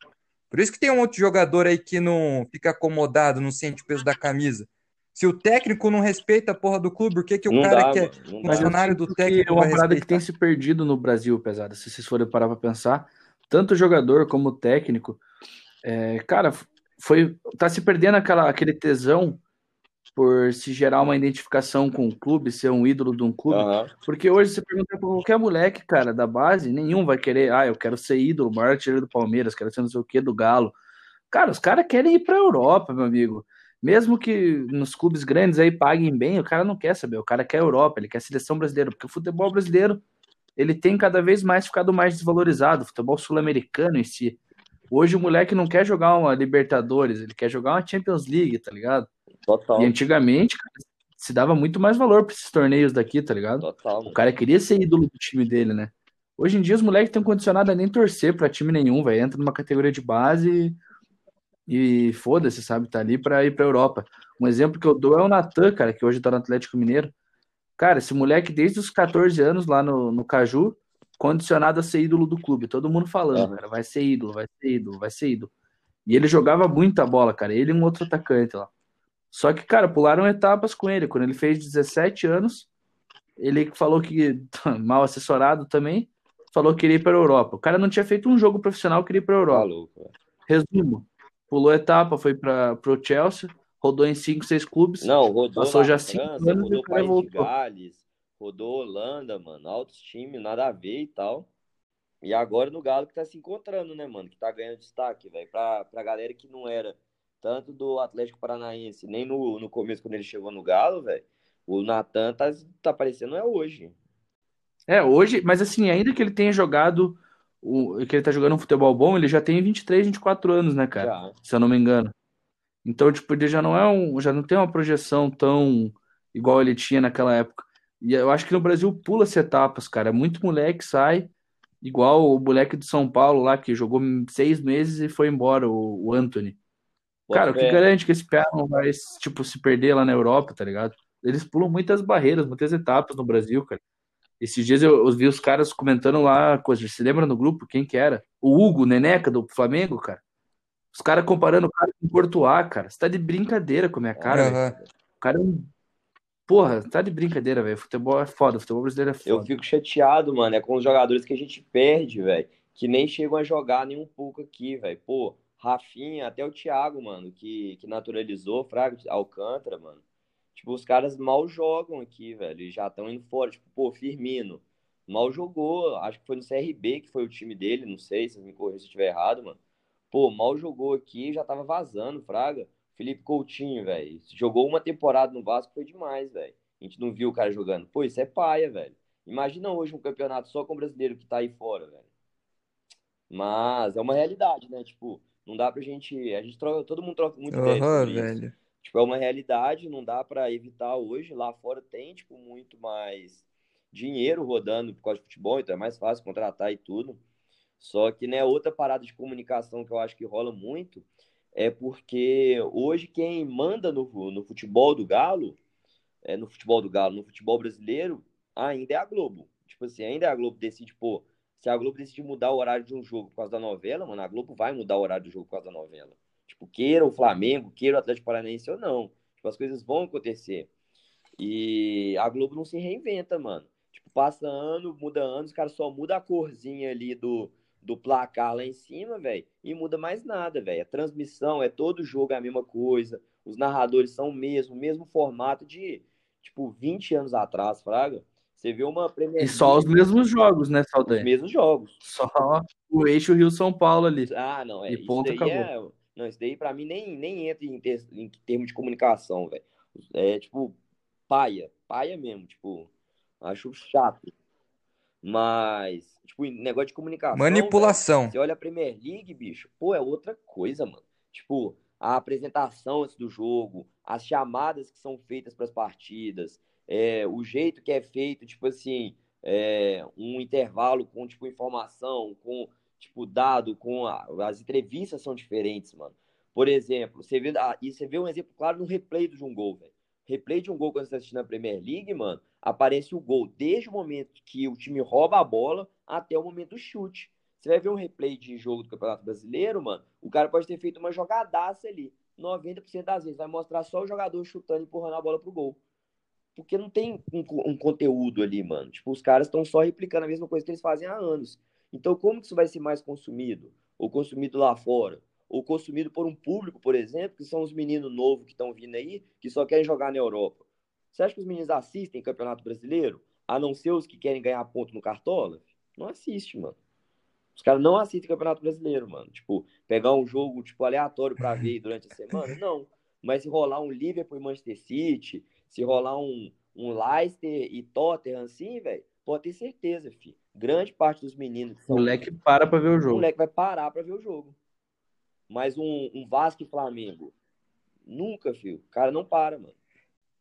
Por isso que tem um outro jogador aí que não fica acomodado, não sente o peso da camisa. Se o técnico não respeita a porra do clube, por que, que o não cara dá, que é funcionário do técnico. É uma parada que tem se perdido no Brasil, pesada. Se vocês forem parar pra pensar, tanto jogador como técnico, é, cara, foi tá se perdendo aquela, aquele tesão por se gerar uma identificação com o clube, ser um ídolo de um clube. Uhum. Porque hoje você pergunta pra qualquer moleque, cara, da base, nenhum vai querer, ah, eu quero ser ídolo, maior artilheiro do Palmeiras, quero ser não sei o que do Galo. Cara, os caras querem ir pra Europa, meu amigo. Mesmo que nos clubes grandes aí paguem bem, o cara não quer saber, o cara quer Europa, ele quer seleção brasileira, porque o futebol brasileiro ele tem cada vez mais ficado mais desvalorizado, o futebol sul-americano em si. Hoje o moleque não quer jogar uma Libertadores, ele quer jogar uma Champions League, tá ligado? Total. E antigamente, cara, se dava muito mais valor para esses torneios daqui, tá ligado? Total. O cara queria ser ídolo do time dele, né? Hoje em dia os moleques estão condicionados a nem torcer para time nenhum, vai entra numa categoria de base e, e foda-se, sabe? Tá ali para ir pra Europa. Um exemplo que eu dou é o Natan, cara, que hoje tá no Atlético Mineiro. Cara, esse moleque desde os 14 anos lá no, no Caju, condicionado a ser ídolo do clube. Todo mundo falando, cara, vai ser ídolo, vai ser ídolo, vai ser ídolo. E ele jogava muita bola, cara. Ele e um outro atacante lá. Só que, cara, pularam etapas com ele. Quando ele fez 17 anos, ele falou que, mal assessorado também, falou que iria para a Europa. O cara não tinha feito um jogo profissional, queria ir para a Europa. Resumo: pulou etapa, foi para o Chelsea, rodou em 5, 6 clubes. Não, rodou passou já 5 anos rodou e o cara voltou. Gales, rodou Holanda, mano, altos times, nada a ver e tal. E agora no Galo que tá se encontrando, né, mano? Que tá ganhando destaque, velho. Pra, pra galera que não era tanto do Atlético Paranaense, nem no, no começo, quando ele chegou no Galo, velho. O Natan tá, tá aparecendo é hoje. É, hoje, mas assim, ainda que ele tenha jogado, o, que ele tá jogando um futebol bom, ele já tem 23, 24 anos, né, cara? Já. Se eu não me engano. Então, tipo, ele já não é um, já não tem uma projeção tão igual ele tinha naquela época. E eu acho que no Brasil pula-se etapas, cara. Muito moleque sai, igual o moleque de São Paulo lá, que jogou seis meses e foi embora, o, o Anthony. Cara, o que garante que esse pé não vai, tipo, se perder lá na Europa, tá ligado? Eles pulam muitas barreiras, muitas etapas no Brasil, cara. Esses dias eu, eu vi os caras comentando lá coisas. Você lembra no grupo quem que era? O Hugo Neneca do Flamengo, cara. Os caras comparando o cara com o Courtois, cara. Você tá de brincadeira com a minha cara, uhum. O cara é um. Porra, tá de brincadeira, velho. Futebol é foda, futebol brasileiro é foda. Eu fico chateado, mano. É com os jogadores que a gente perde, velho. Que nem chegam a jogar nem um pouco aqui, velho. Pô, Rafinha, até o Thiago, mano, que, que naturalizou, Fraga, Alcântara, mano. Tipo, os caras mal jogam aqui, velho. E já estão indo fora. Tipo, pô, Firmino. Mal jogou. Acho que foi no CRB que foi o time dele. Não sei se me corrija se eu estiver errado, mano. Pô, mal jogou aqui já tava vazando, Fraga. Felipe Coutinho, velho. Jogou uma temporada no Vasco, foi demais, velho. A gente não viu o cara jogando. Pô, isso é paia, velho. Imagina hoje um campeonato só com o brasileiro que tá aí fora, velho. Mas é uma realidade, né? Tipo, não dá pra gente. A gente troca, todo mundo troca muito uhum, ideia velho. Isso. Tipo, é uma realidade, não dá para evitar hoje. Lá fora tem, tipo, muito mais dinheiro rodando por causa de futebol, então é mais fácil contratar e tudo. Só que, né, outra parada de comunicação que eu acho que rola muito é porque hoje quem manda no, no futebol do Galo, é, no futebol do Galo, no futebol brasileiro, ainda é a Globo. Tipo assim, ainda é a Globo decide, pô, se a Globo decide mudar o horário de um jogo por causa da novela, mano, a Globo vai mudar o horário do jogo por causa da novela. Tipo, queira o Flamengo, queira o Atlético Paranaense ou não. Tipo, as coisas vão acontecer. E a Globo não se reinventa, mano. Tipo, passa ano, muda anos, o cara só muda a corzinha ali do, do placar lá em cima, velho, e muda mais nada, velho. A transmissão é todo jogo é a mesma coisa. Os narradores são o mesmo, o mesmo formato de, tipo, 20 anos atrás, Fraga. Você vê uma Premier E só os mesmos jogos, né, Saldanha? Os mesmos jogos. Só o eixo Rio-São Paulo ali. Ah, não, é. E ponto acabou. É não, isso daí pra mim nem, nem entra em, ter, em termos de comunicação, velho. É tipo, paia, paia mesmo, tipo, acho chato. Mas, tipo, negócio de comunicação. Manipulação. Véio, você olha a Premier League, bicho, pô, é outra coisa, mano. Tipo, a apresentação antes do jogo, as chamadas que são feitas para as partidas, é, o jeito que é feito, tipo assim, é, um intervalo com, tipo, informação, com tipo, dado com a, as entrevistas são diferentes, mano. Por exemplo, você vê, ah, e você vê um exemplo claro no replay do um gol, velho. Replay de um gol quando você está assistindo a Premier League, mano, aparece o gol desde o momento que o time rouba a bola até o momento do chute. Você vai ver um replay de jogo do Campeonato Brasileiro, mano, o cara pode ter feito uma jogadaça ali. 90% das vezes vai mostrar só o jogador chutando e empurrando a bola pro gol. Porque não tem um, um conteúdo ali, mano. Tipo, os caras estão só replicando a mesma coisa que eles fazem há anos. Então, como que isso vai ser mais consumido? Ou consumido lá fora? Ou consumido por um público, por exemplo, que são os meninos novos que estão vindo aí, que só querem jogar na Europa. Você acha que os meninos assistem Campeonato Brasileiro? A não ser os que querem ganhar ponto no Cartola? Não assiste, mano. Os caras não assistem Campeonato Brasileiro, mano. Tipo, pegar um jogo, tipo, aleatório para ver durante a semana? Não. Mas se rolar um Liverpool e Manchester City, se rolar um, um Leicester e Tottenham, assim, velho, pode ter certeza, filho. Grande parte dos meninos. O moleque para pra ver o jogo. O moleque vai parar pra ver o jogo. Mas um, um Vasco e Flamengo. Nunca, filho. O cara não para, mano.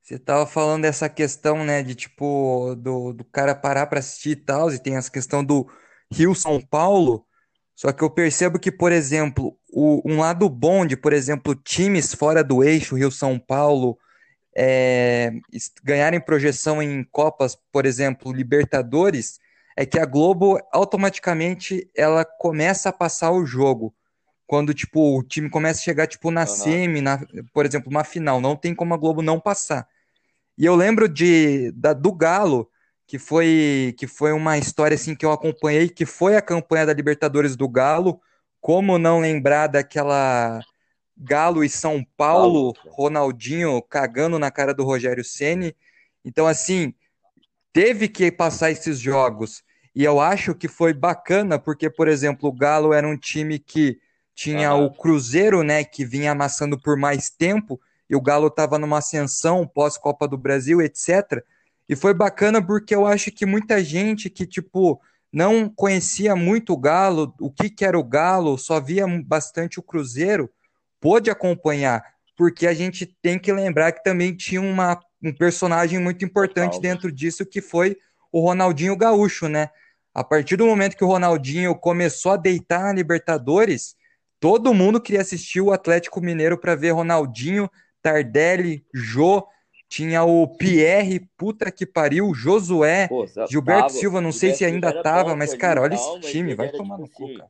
Você tava falando dessa questão, né, de tipo, do, do cara parar pra assistir e tal, e tem essa questão do Rio-São Paulo. Só que eu percebo que, por exemplo, o, um lado bom de, por exemplo, times fora do eixo, Rio-São Paulo, é, ganharem projeção em Copas, por exemplo, Libertadores, é que a Globo automaticamente ela começa a passar o jogo. Quando tipo o time começa a chegar tipo na uhum. semi, na, por exemplo, uma final, não tem como a Globo não passar. E eu lembro de da, do Galo, que foi que foi uma história assim que eu acompanhei, que foi a campanha da Libertadores do Galo. Como não lembrar daquela Galo e São Paulo, Ronaldinho cagando na cara do Rogério Ceni. Então, assim, teve que passar esses jogos. E eu acho que foi bacana, porque, por exemplo, o Galo era um time que tinha o Cruzeiro, né, que vinha amassando por mais tempo, e o Galo estava numa ascensão pós-Copa do Brasil, etc. E foi bacana porque eu acho que muita gente que, tipo, não conhecia muito o Galo, o que, que era o Galo, só via bastante o Cruzeiro, pôde acompanhar, porque a gente tem que lembrar que também tinha uma, um personagem muito importante dentro disso, que foi o Ronaldinho Gaúcho, né? A partir do momento que o Ronaldinho começou a deitar na Libertadores, todo mundo queria assistir o Atlético Mineiro para ver Ronaldinho, Tardelli, Jô, tinha o Pierre, puta que pariu, Josué, Pô, Gilberto tava, Silva, não sei se ainda tava, mas cara, olha esse time, vai tomar no cu, cara.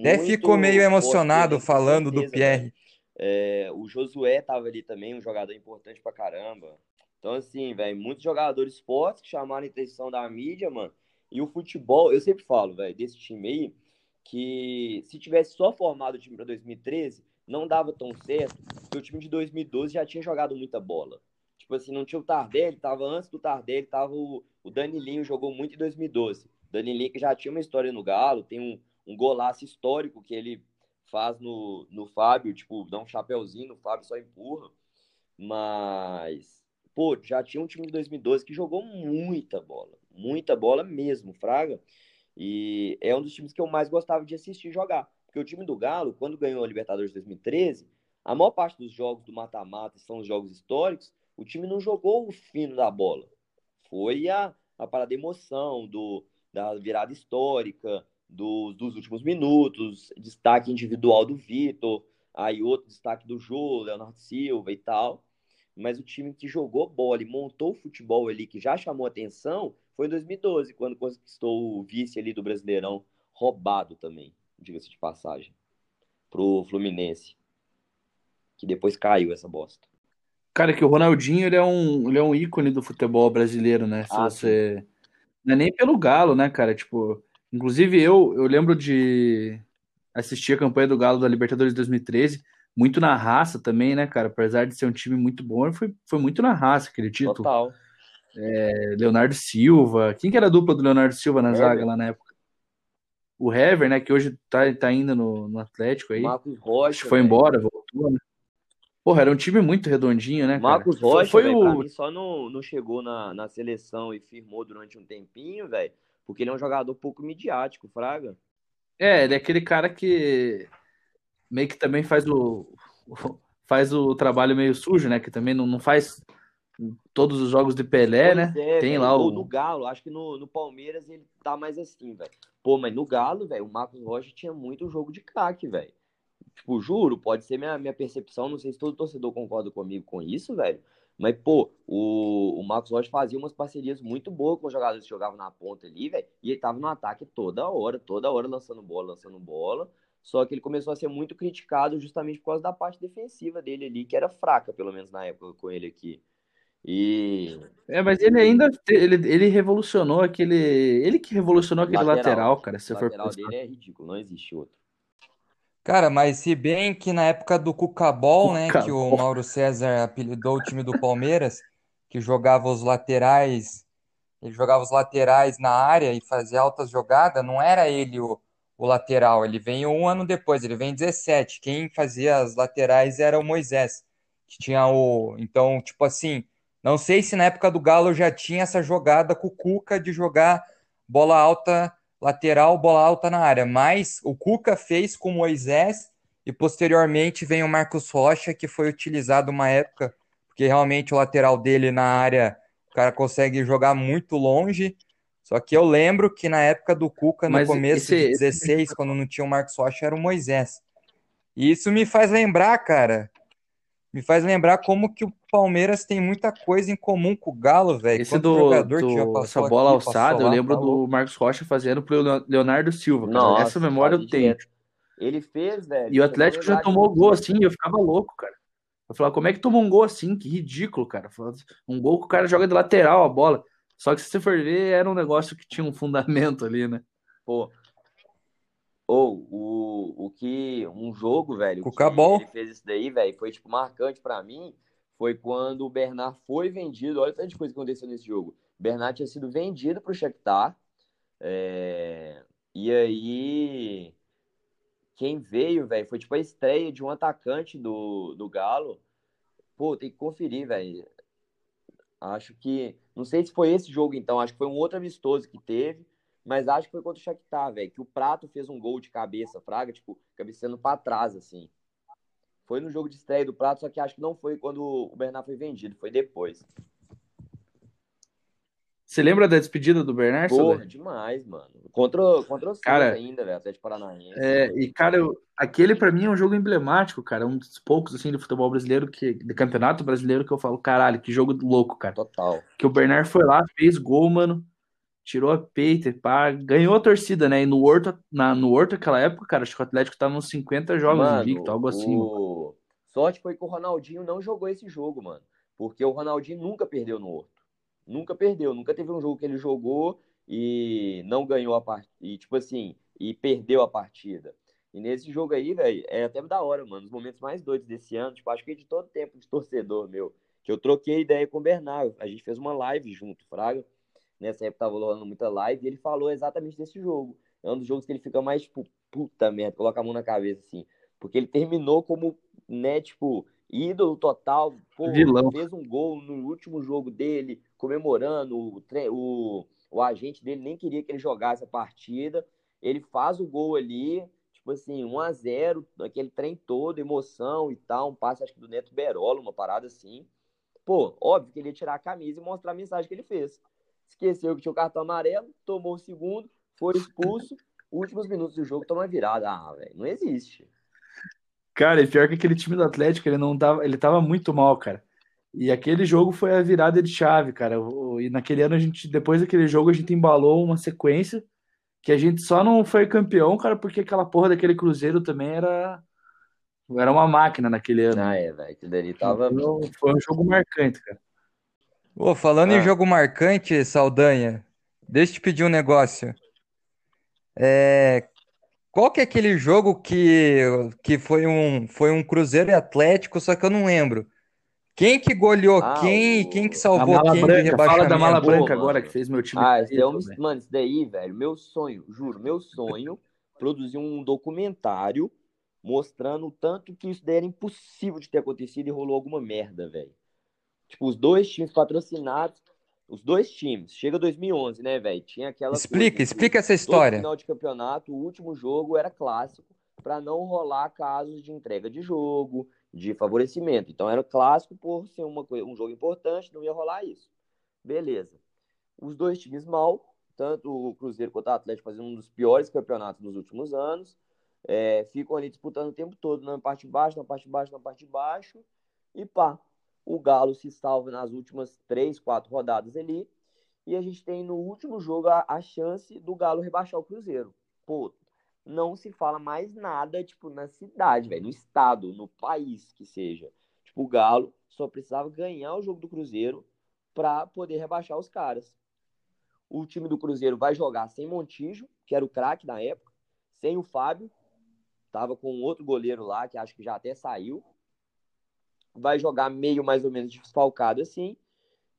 Até ficou meio emocionado falando certeza, do Pierre. Né? É, o Josué tava ali também, um jogador importante pra caramba. Então, assim, velho, muitos jogadores fortes que chamaram a atenção da mídia, mano. E o futebol, eu sempre falo, velho, desse time aí, que se tivesse só formado o time para 2013, não dava tão certo, porque o time de 2012 já tinha jogado muita bola. Tipo assim, não tinha o Tardelli, tava antes do Tardelli, tava o, o Danilinho, jogou muito em 2012. Danilinho que já tinha uma história no Galo, tem um, um golaço histórico que ele faz no, no Fábio, tipo, dá um chapeuzinho no Fábio, só empurra. Mas, pô, já tinha um time de 2012 que jogou muita bola. Muita bola mesmo, Fraga. E é um dos times que eu mais gostava de assistir jogar. Porque o time do Galo, quando ganhou a Libertadores 2013, a maior parte dos jogos do mata-mata são os jogos históricos, o time não jogou o fino da bola. Foi a, a parada de emoção, do, da virada histórica, do, dos últimos minutos, destaque individual do Vitor, aí outro destaque do Jô, Leonardo Silva e tal. Mas o time que jogou bola e montou o futebol ali, que já chamou atenção, foi em 2012, quando conquistou o vice ali do Brasileirão, roubado também, diga-se de passagem, pro Fluminense. Que depois caiu essa bosta. Cara, que o Ronaldinho ele é um, ele é um ícone do futebol brasileiro, né? Se ah, você. Não é nem pelo Galo, né, cara? Tipo, Inclusive, eu, eu lembro de assistir a campanha do Galo da Libertadores 2013, muito na raça também, né, cara? Apesar de ser um time muito bom, foi, foi muito na raça aquele título. Total. É, Leonardo Silva. Quem que era a dupla do Leonardo Silva na Hever. zaga lá na época? O Hever, né? Que hoje tá, tá ainda no, no Atlético aí. Marcos Rocha. Foi embora, voltou, né? Porra, era um time muito redondinho, né? Marcos cara? Rocha, foi véio, o... só não, não chegou na, na seleção e firmou durante um tempinho, velho porque ele é um jogador pouco midiático, Fraga. É, ele é aquele cara que meio que também faz o, faz o trabalho meio sujo, né? Que também não, não faz todos os jogos de Pelé, pois né? É, Tem véio, lá o. No Galo, acho que no, no Palmeiras ele tá mais assim, velho. Pô, mas no Galo, velho, o Marcos Rocha tinha muito jogo de craque, velho. Tipo, juro, pode ser minha, minha percepção, não sei se todo torcedor concorda comigo com isso, velho. Mas, pô, o, o Marcos Rocha fazia umas parcerias muito boas com os jogadores que jogavam na ponta ali, velho. E ele tava no ataque toda hora, toda hora lançando bola, lançando bola. Só que ele começou a ser muito criticado justamente por causa da parte defensiva dele ali, que era fraca, pelo menos na época com ele aqui. E. É, mas ele ainda. Ele, ele revolucionou aquele. Ele que revolucionou aquele lateral, lateral cara. Se o lateral for dele é ridículo, não existe outro. Cara, mas se bem que na época do Cucabol, né, que o Mauro César apelidou o time do Palmeiras, que jogava os laterais, ele jogava os laterais na área e fazia altas jogadas, não era ele o, o lateral, ele veio um ano depois, ele vem 17. Quem fazia as laterais era o Moisés, que tinha o. Então, tipo assim, não sei se na época do Galo já tinha essa jogada com o Cuca de jogar bola alta lateral, bola alta na área. Mas o Cuca fez com o Moisés e posteriormente vem o Marcos Rocha, que foi utilizado uma época, porque realmente o lateral dele na área, o cara consegue jogar muito longe. Só que eu lembro que na época do Cuca, no Mas começo esse- de 16, quando não tinha o Marcos Rocha, era o Moisés. E isso me faz lembrar, cara, me faz lembrar como que o Palmeiras tem muita coisa em comum com o Galo, velho. Esse Quanto do, jogador que já do- essa passou bola aqui, alçada, passou eu lá, lembro tá do. Marcos Rocha fazendo pro Leo- Leonardo Silva, cara. Nossa, Essa memória eu fazia tenho. Ele fez, velho. E o Atlético já tomou gol assim, e eu ficava louco, cara. Eu falava, como é que tomou um gol assim? Que ridículo, cara. Um gol que o cara joga de lateral a bola. Só que se você for ver, era um negócio que tinha um fundamento ali, né? Pô. Ou o, o que um jogo, velho, que Cucabol. ele fez isso daí, velho, foi tipo marcante pra mim, foi quando o Bernard foi vendido. Olha tanta coisa que aconteceu nesse jogo. O Bernard tinha sido vendido pro Shakhtar. é, E aí quem veio, velho, foi tipo a estreia de um atacante do, do Galo. Pô, tem que conferir, velho. Acho que. Não sei se foi esse jogo, então. Acho que foi um outro amistoso que teve. Mas acho que foi contra o Shakhtar, velho. Que o Prato fez um gol de cabeça, Fraga, tipo, cabeceando pra trás, assim. Foi no jogo de estreia do Prato, só que acho que não foi quando o Bernard foi vendido, foi depois. Você lembra da despedida do Bernard? Porra, demais, mano. Contra, contra o Cara, ainda, velho. Atlético Paranaense. É, e, cara, eu- aquele pra mim é um jogo emblemático, cara. Um dos poucos, assim, do futebol brasileiro, que, do campeonato brasileiro, que eu falo, caralho, que jogo louco, cara. Total. Que o Bernard foi lá, fez gol, mano. Tirou a peita, pá, ganhou a torcida, né? E no Horto, na, no Horto, aquela época, cara, acho que o Atlético tava uns 50 jogos Mano, invicto, algo assim. Sorte foi que o Ronaldinho não jogou esse jogo, mano. Porque o Ronaldinho nunca perdeu no Horto. Nunca perdeu. Nunca teve um jogo que ele jogou e não ganhou a partida. E, tipo assim, e perdeu a partida. E nesse jogo aí, velho, é até da hora, mano. Os momentos mais doidos desse ano, tipo, acho que de todo tempo de torcedor meu, que eu troquei ideia com o Bernardo. A gente fez uma live junto, Fraga. Nessa época tava rolando muita live e ele falou exatamente desse jogo. É um dos jogos que ele fica mais, tipo, puta merda, coloca a mão na cabeça, assim. Porque ele terminou como, né, tipo, ídolo total. Pô, Vilão. fez um gol no último jogo dele, comemorando. O, tre- o, o agente dele nem queria que ele jogasse a partida. Ele faz o gol ali, tipo assim, 1 a 0 aquele trem todo, emoção e tal. Um passe, acho que do Neto Berola, uma parada assim. Pô, óbvio que ele ia tirar a camisa e mostrar a mensagem que ele fez. Esqueceu que tinha o cartão amarelo, tomou o segundo, foi expulso. Últimos minutos do jogo, toma virada. Ah, velho, não existe. Cara, e pior que aquele time do Atlético, ele não tava, ele tava muito mal, cara. E aquele jogo foi a virada de chave, cara. E naquele ano a gente, depois daquele jogo, a gente embalou uma sequência que a gente só não foi campeão, cara, porque aquela porra daquele Cruzeiro também era era uma máquina naquele ano. Ah, é, velho. Aquilo dali tava. Então, foi um jogo marcante, cara. Ô, falando em Ah. jogo marcante, Saldanha, deixa eu te pedir um negócio. É, qual que é aquele jogo que, que foi um, foi um Cruzeiro e Atlético, só que eu não lembro. Quem que goleou Ah, quem? o- Quem que salvou quem do branca, fala da mala rebaixamento? branca Pô, agora mano. que fez meu time Ah, isso é um... Mano, isso daí, velho, meu sonho, juro, meu sonho, produzir um documentário mostrando o tanto que isso daí era impossível de ter acontecido e rolou alguma merda, velho. Tipo, os dois times patrocinados, os dois times, chega 2011, né, velho? Tinha aquela Explica, explica essa história. final de campeonato, o último jogo era clássico, pra não rolar casos de entrega de jogo, de favorecimento. Então era clássico por ser uma, um jogo importante, não ia rolar isso. Beleza. Os dois times mal, tanto o Cruzeiro quanto o Atlético fazendo um dos piores campeonatos dos últimos anos, é, ficam ali disputando o tempo todo, na parte de baixo, na parte de baixo, na parte de baixo, e pá, o Galo se salva nas últimas três, quatro rodadas ali, e a gente tem no último jogo a, a chance do Galo rebaixar o Cruzeiro. Pô, não se fala mais nada, tipo, na cidade, velho, no estado, no país que seja. Tipo, o Galo só precisava ganhar o jogo do Cruzeiro para poder rebaixar os caras. O time do Cruzeiro vai jogar sem Montijo, que era o craque na época, sem o Fábio, tava com outro goleiro lá, que acho que já até saiu. Vai jogar meio mais ou menos desfalcado assim.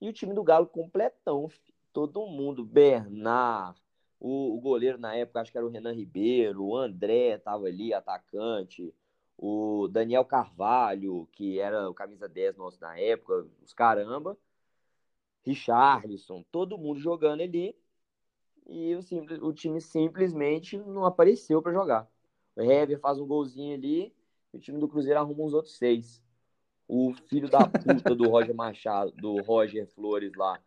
E o time do Galo completão, todo mundo, Bernard, o, o goleiro na época, acho que era o Renan Ribeiro, o André tava ali, atacante, o Daniel Carvalho, que era o camisa 10 nosso na época, os caramba. Richarlison, todo mundo jogando ali. e o, simples, o time simplesmente não apareceu para jogar. O Hever faz um golzinho ali, o time do Cruzeiro arruma uns outros seis. O filho da puta do Roger Machado, do Roger Flores lá,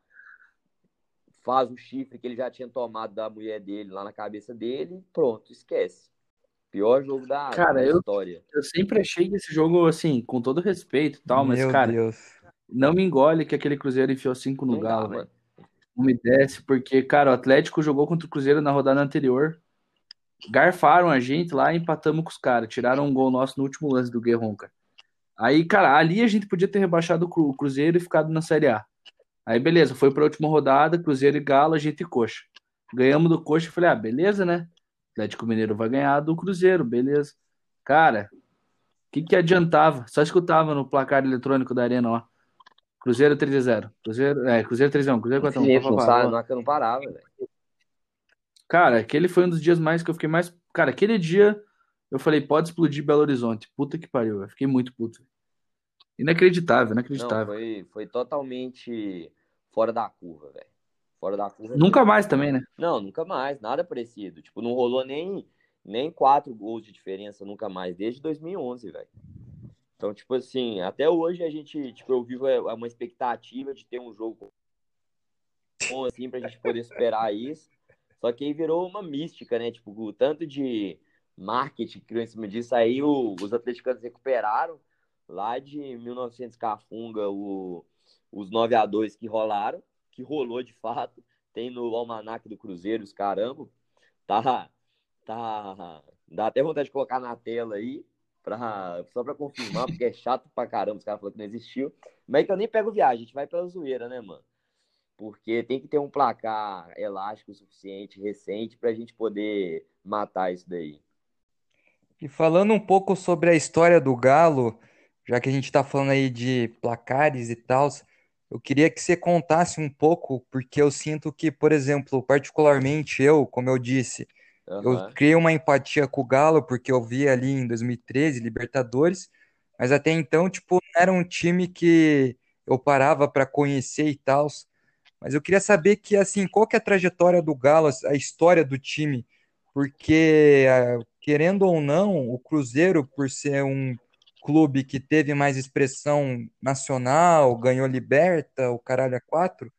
faz o chifre que ele já tinha tomado da mulher dele lá na cabeça dele, pronto, esquece. Pior jogo da, cara, da eu, história. Eu sempre achei que esse jogo, assim, com todo respeito e tal, mas, Meu cara, Deus. não me engole que aquele Cruzeiro enfiou cinco no Não dá, Galo, velho. mano. Não me desce, porque, cara, o Atlético jogou contra o Cruzeiro na rodada anterior. Garfaram a gente lá e empatamos com os caras. Tiraram um gol nosso no último lance do Guerron, cara. Aí, cara, ali a gente podia ter rebaixado o Cru- o Cruzeiro e ficado na Série A. Aí, beleza, foi pra última rodada, Cruzeiro e Galo, a gente e Coxa. Ganhamos do Coxa e falei, ah, beleza, né? Atlético Mineiro vai ganhar do Cruzeiro, beleza. Cara, o que que adiantava? Só escutava no placar eletrônico da Arena lá. Cruzeiro 3x0. Cruzeiro, é, Cruzeiro 3x1, Cruzeiro 4x1. Infinito, pá, não, sabe, não, não parava, velho. Cara, aquele foi um dos dias mais que eu fiquei mais. Cara, aquele dia eu falei, pode explodir Belo Horizonte. Puta que pariu, eu fiquei muito puto. Inacreditável, Não, inacreditável. foi, foi totalmente fora da curva, velho. Fora da curva. Nunca mais também, né? Não, nunca mais, nada parecido. Tipo, não rolou nem, nem quatro gols de diferença nunca mais, desde 2011, velho. Então, tipo assim, até hoje a gente, tipo, eu vivo é, uma expectativa de ter um jogo bom, assim, pra gente poder superar isso. Só que aí virou uma mística, né? Tipo, o tanto de marketing que criou em cima disso, aí o- os atleticanos recuperaram lá de 1900 Cafunga o, os 9 a 2 que rolaram, que rolou de fato. Tem no almanac do Cruzeiro, os caramba. Tá, tá, dá até vontade de colocar na tela aí, só pra confirmar, porque é chato pra caramba, os caras falaram que não existiu. Mas é que eu nem pego viagem, a gente vai pela zoeira, né, mano? Porque tem que ter um placar elástico suficiente, recente, pra gente poder matar isso daí. E falando um pouco sobre a história do Galo, já que a gente está falando aí de placares e tal, eu queria que você contasse um pouco, porque eu sinto que, por exemplo, particularmente eu, como eu disse, eu Aham. criei uma empatia com o Galo, porque eu vi ali em 2013 Libertadores, mas até então, tipo, não era um time que eu parava para conhecer e tal. Mas eu queria saber que, assim, qual que é a trajetória do Galo, a história do time, porque, ah, querendo ou não, o Cruzeiro, por ser um clube que teve mais expressão nacional, ganhou Liberta, o caralho a quatro,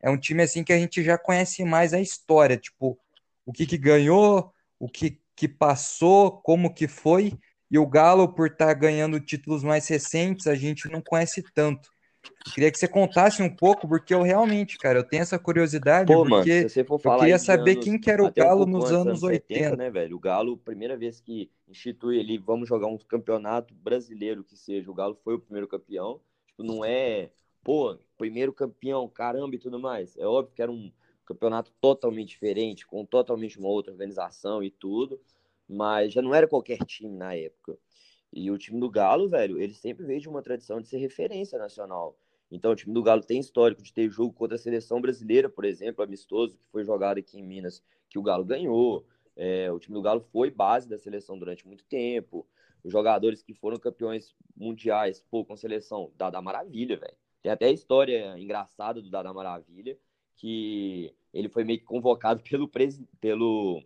é um time, assim, que a gente já conhece mais a história, tipo, o que que ganhou, o que que passou, como que foi, e o Galo, por estar ganhando títulos mais recentes, a gente não conhece tanto. Eu queria que você contasse um pouco, porque eu realmente, cara, eu tenho essa curiosidade, Pô, mano, porque se você for eu queria saber anos, quem que era o um Galo pouco nos anos anos 70, 80. né, velho? O Galo, primeira vez que institui ali, vamos jogar um campeonato brasileiro que seja, o Galo foi o primeiro campeão. Tipo, não é, pô, primeiro campeão, caramba e tudo mais. É óbvio que era um campeonato totalmente diferente, com totalmente uma outra organização e tudo, mas já não era qualquer time na época. E o time do Galo, velho, ele sempre veio de uma tradição de ser referência nacional. Então, o time do Galo tem histórico de ter jogo contra a seleção brasileira, por exemplo, amistoso, que foi jogado aqui em Minas, que o Galo ganhou. É, o time do Galo foi base da seleção durante muito tempo. Os jogadores que foram campeões mundiais, pô, com seleção, Dada Maravilha, velho. Tem até a história engraçada do Dada Maravilha, que ele foi meio que convocado pelo, pelo,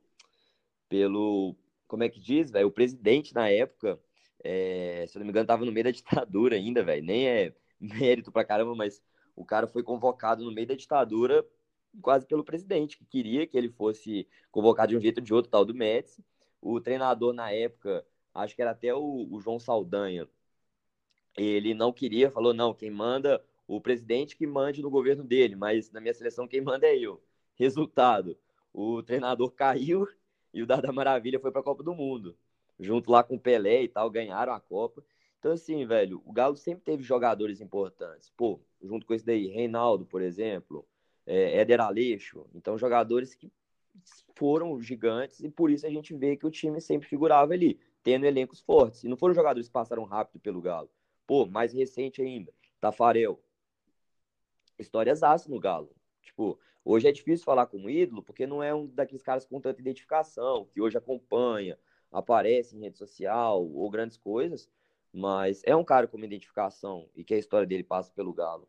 pelo como é que diz, velho? O presidente na época, é, se eu não me engano, tava no meio da ditadura ainda, velho. Nem é mérito pra caramba, mas o cara foi convocado no meio da ditadura quase pelo presidente, que queria que ele fosse convocado de um jeito ou de outro, tal do Médici. O treinador na época, acho que era até o, o João Saldanha, ele não queria, falou, não, quem manda, o presidente que mande no governo dele, mas na minha seleção quem manda é eu. Resultado, o treinador caiu e o Dada Maravilha foi para a Copa do Mundo, junto lá com o Pelé e tal, ganharam a Copa. Então, assim, velho, o Galo sempre teve jogadores importantes. Pô, junto com esse daí, Reinaldo, por exemplo, é, Éder Aleixo. Então, jogadores que foram gigantes e por isso a gente vê que o time sempre figurava ali, tendo elencos fortes. E não foram jogadores que passaram rápido pelo Galo. Pô, mais recente ainda, Tafarel. Histórias aço no Galo. Tipo, hoje é difícil falar como ídolo, porque não é um daqueles caras com tanta identificação, que hoje acompanha, aparece em rede social ou grandes coisas, mas é um cara com uma identificação e que a história dele passa pelo Galo.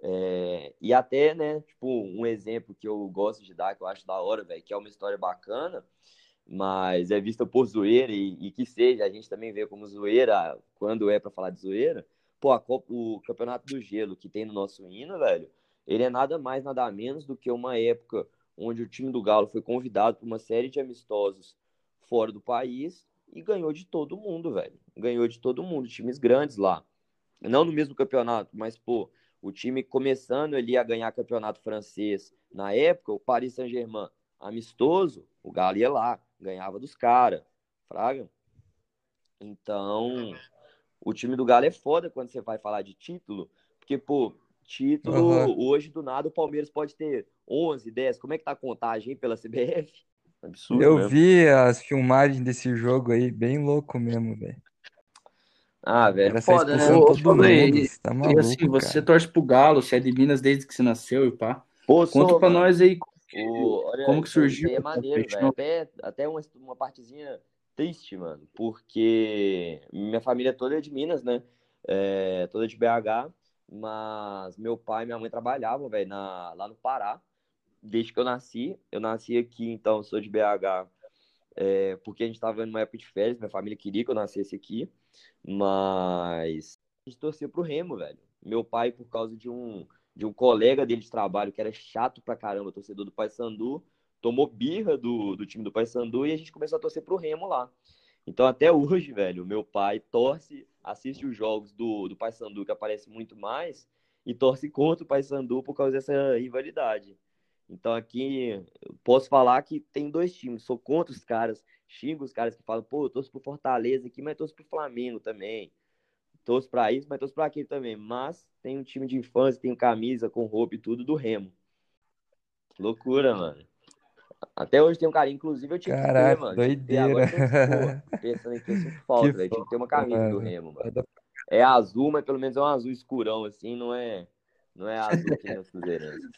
É, e até, né, tipo, um exemplo que eu gosto de dar, que eu acho da hora, velho, que é uma história bacana, mas é vista por zoeira e, e, que seja, a gente também vê como zoeira quando é para falar de zoeira. Pô, Copa, o Campeonato do Gelo que tem no nosso hino, velho, ele é nada mais, nada menos do que uma época onde o time do Galo foi convidado para uma série de amistosos fora do país e ganhou de todo mundo, velho. Ganhou de todo mundo, times grandes lá. Não no mesmo campeonato, mas, pô, o time começando ali a ganhar campeonato francês na época, o Paris Saint-Germain amistoso, o Galo ia lá, ganhava dos caras, fraga. Então, o time do Galo é foda quando você vai falar de título, porque, pô, título, uhum. hoje do nada o Palmeiras pode ter 11, 10, como é que tá a contagem pela CBF? Absurdo Eu mesmo. vi as filmagens desse jogo aí, bem louco mesmo, velho. Ah, velho, foda, né? Todo mundo, e, tá maluco, e assim, você cara. torce pro Galo, você é de Minas desde que você nasceu e pá. Pô, Conta sou, pra mano. nós aí o, olha, como que surgiu. É maneiro, velho. Até, até uma, uma partezinha triste, mano, porque minha família toda é de Minas, né? É, toda de BH, mas meu pai e minha mãe trabalhavam, velho, lá no Pará, desde que eu nasci. Eu nasci aqui, então sou de BH, é, porque a gente estava numa época de férias, minha família queria que eu nascesse aqui, mas a gente torcia pro Remo, velho. Meu pai, por causa de um, de um colega dele de trabalho que era chato pra caramba, torcedor do Paysandu, tomou birra do, do time do Paysandu e a gente começou a torcer pro Remo lá. Então, até hoje, velho, meu pai torce, assiste os jogos do, do Paysandu, que aparece muito mais, e torce contra o Paysandu por causa dessa rivalidade. Então aqui eu posso falar que tem dois times. Sou contra os caras, xingo os caras que falam, pô, eu torço pro Fortaleza aqui, mas torço pro Flamengo também. Torço pra isso, mas torço pra aquilo também. Mas tem um time de infância, tem camisa com roupa e tudo do Remo. Loucura, mano. Até hoje tem um carinho, inclusive eu tinha Caraca, que ter, mano. Doideira. Agora, pô, pensando em que eu sinto falta, velho. Tinha que ter uma camisa do Remo, mano. É azul, mas pelo menos é um azul escurão, assim, não é, não é azul que nem os cruzeirenses.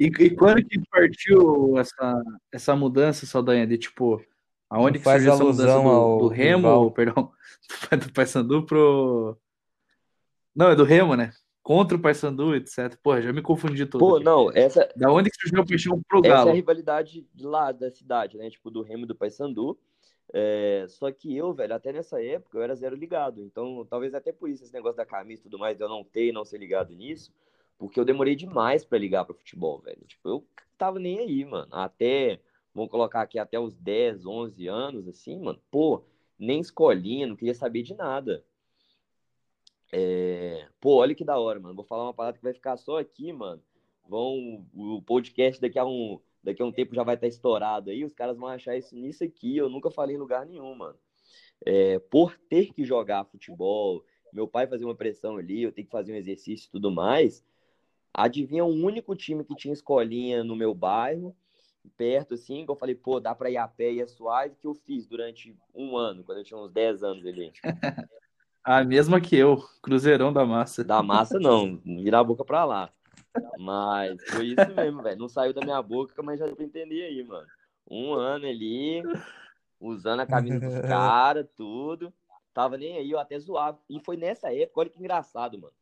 E, e, quando que partiu essa, essa mudança, Saldanha, de tipo, aonde que faz surgiu essa mudança do, do Remo, rival. perdão, do Paysandu pro... Não, é do Remo, né? Contra o Paysandu, etc. Porra, já me confundi todo. Pô, aqui. não, essa... Da onde que surgiu a paixão pro Galo? Essa é a rivalidade lá da cidade, né? Tipo, do Remo e do Paysandu. É... Só que eu, velho, até nessa época eu era zero ligado. Então, talvez até por isso esse negócio da camisa e tudo mais, eu não ter não ser ligado nisso. Porque eu demorei demais para ligar para futebol, velho. Tipo, eu tava nem aí, mano. Até, vamos colocar aqui, até os 10, 11 anos, assim, mano. Pô, nem escolinha, não queria saber de nada. É... Pô, olha que da hora, mano. Vou falar uma parada que vai ficar só aqui, mano. Vão, o podcast daqui a um, daqui a um tempo já vai estar estourado aí. Os caras vão achar isso nisso aqui. Eu nunca falei em lugar nenhum, mano. É, por ter que jogar futebol, meu pai fazer uma pressão ali, eu tenho que fazer um exercício e tudo mais. Adivinha o único time que tinha escolinha no meu bairro, perto assim, que eu falei, pô, dá pra ir a pé e é suave, que eu fiz durante um ano, quando eu tinha uns 10 anos ali. a mesma que eu, Cruzeirão da Massa. Da Massa não, virar a boca pra lá. Mas foi isso mesmo, velho. Não saiu da minha boca, mas já deu pra entender aí, mano. Um ano ali, usando a camisa dos caras, tudo. Tava nem aí, eu até zoava. E foi nessa época, olha que engraçado, mano.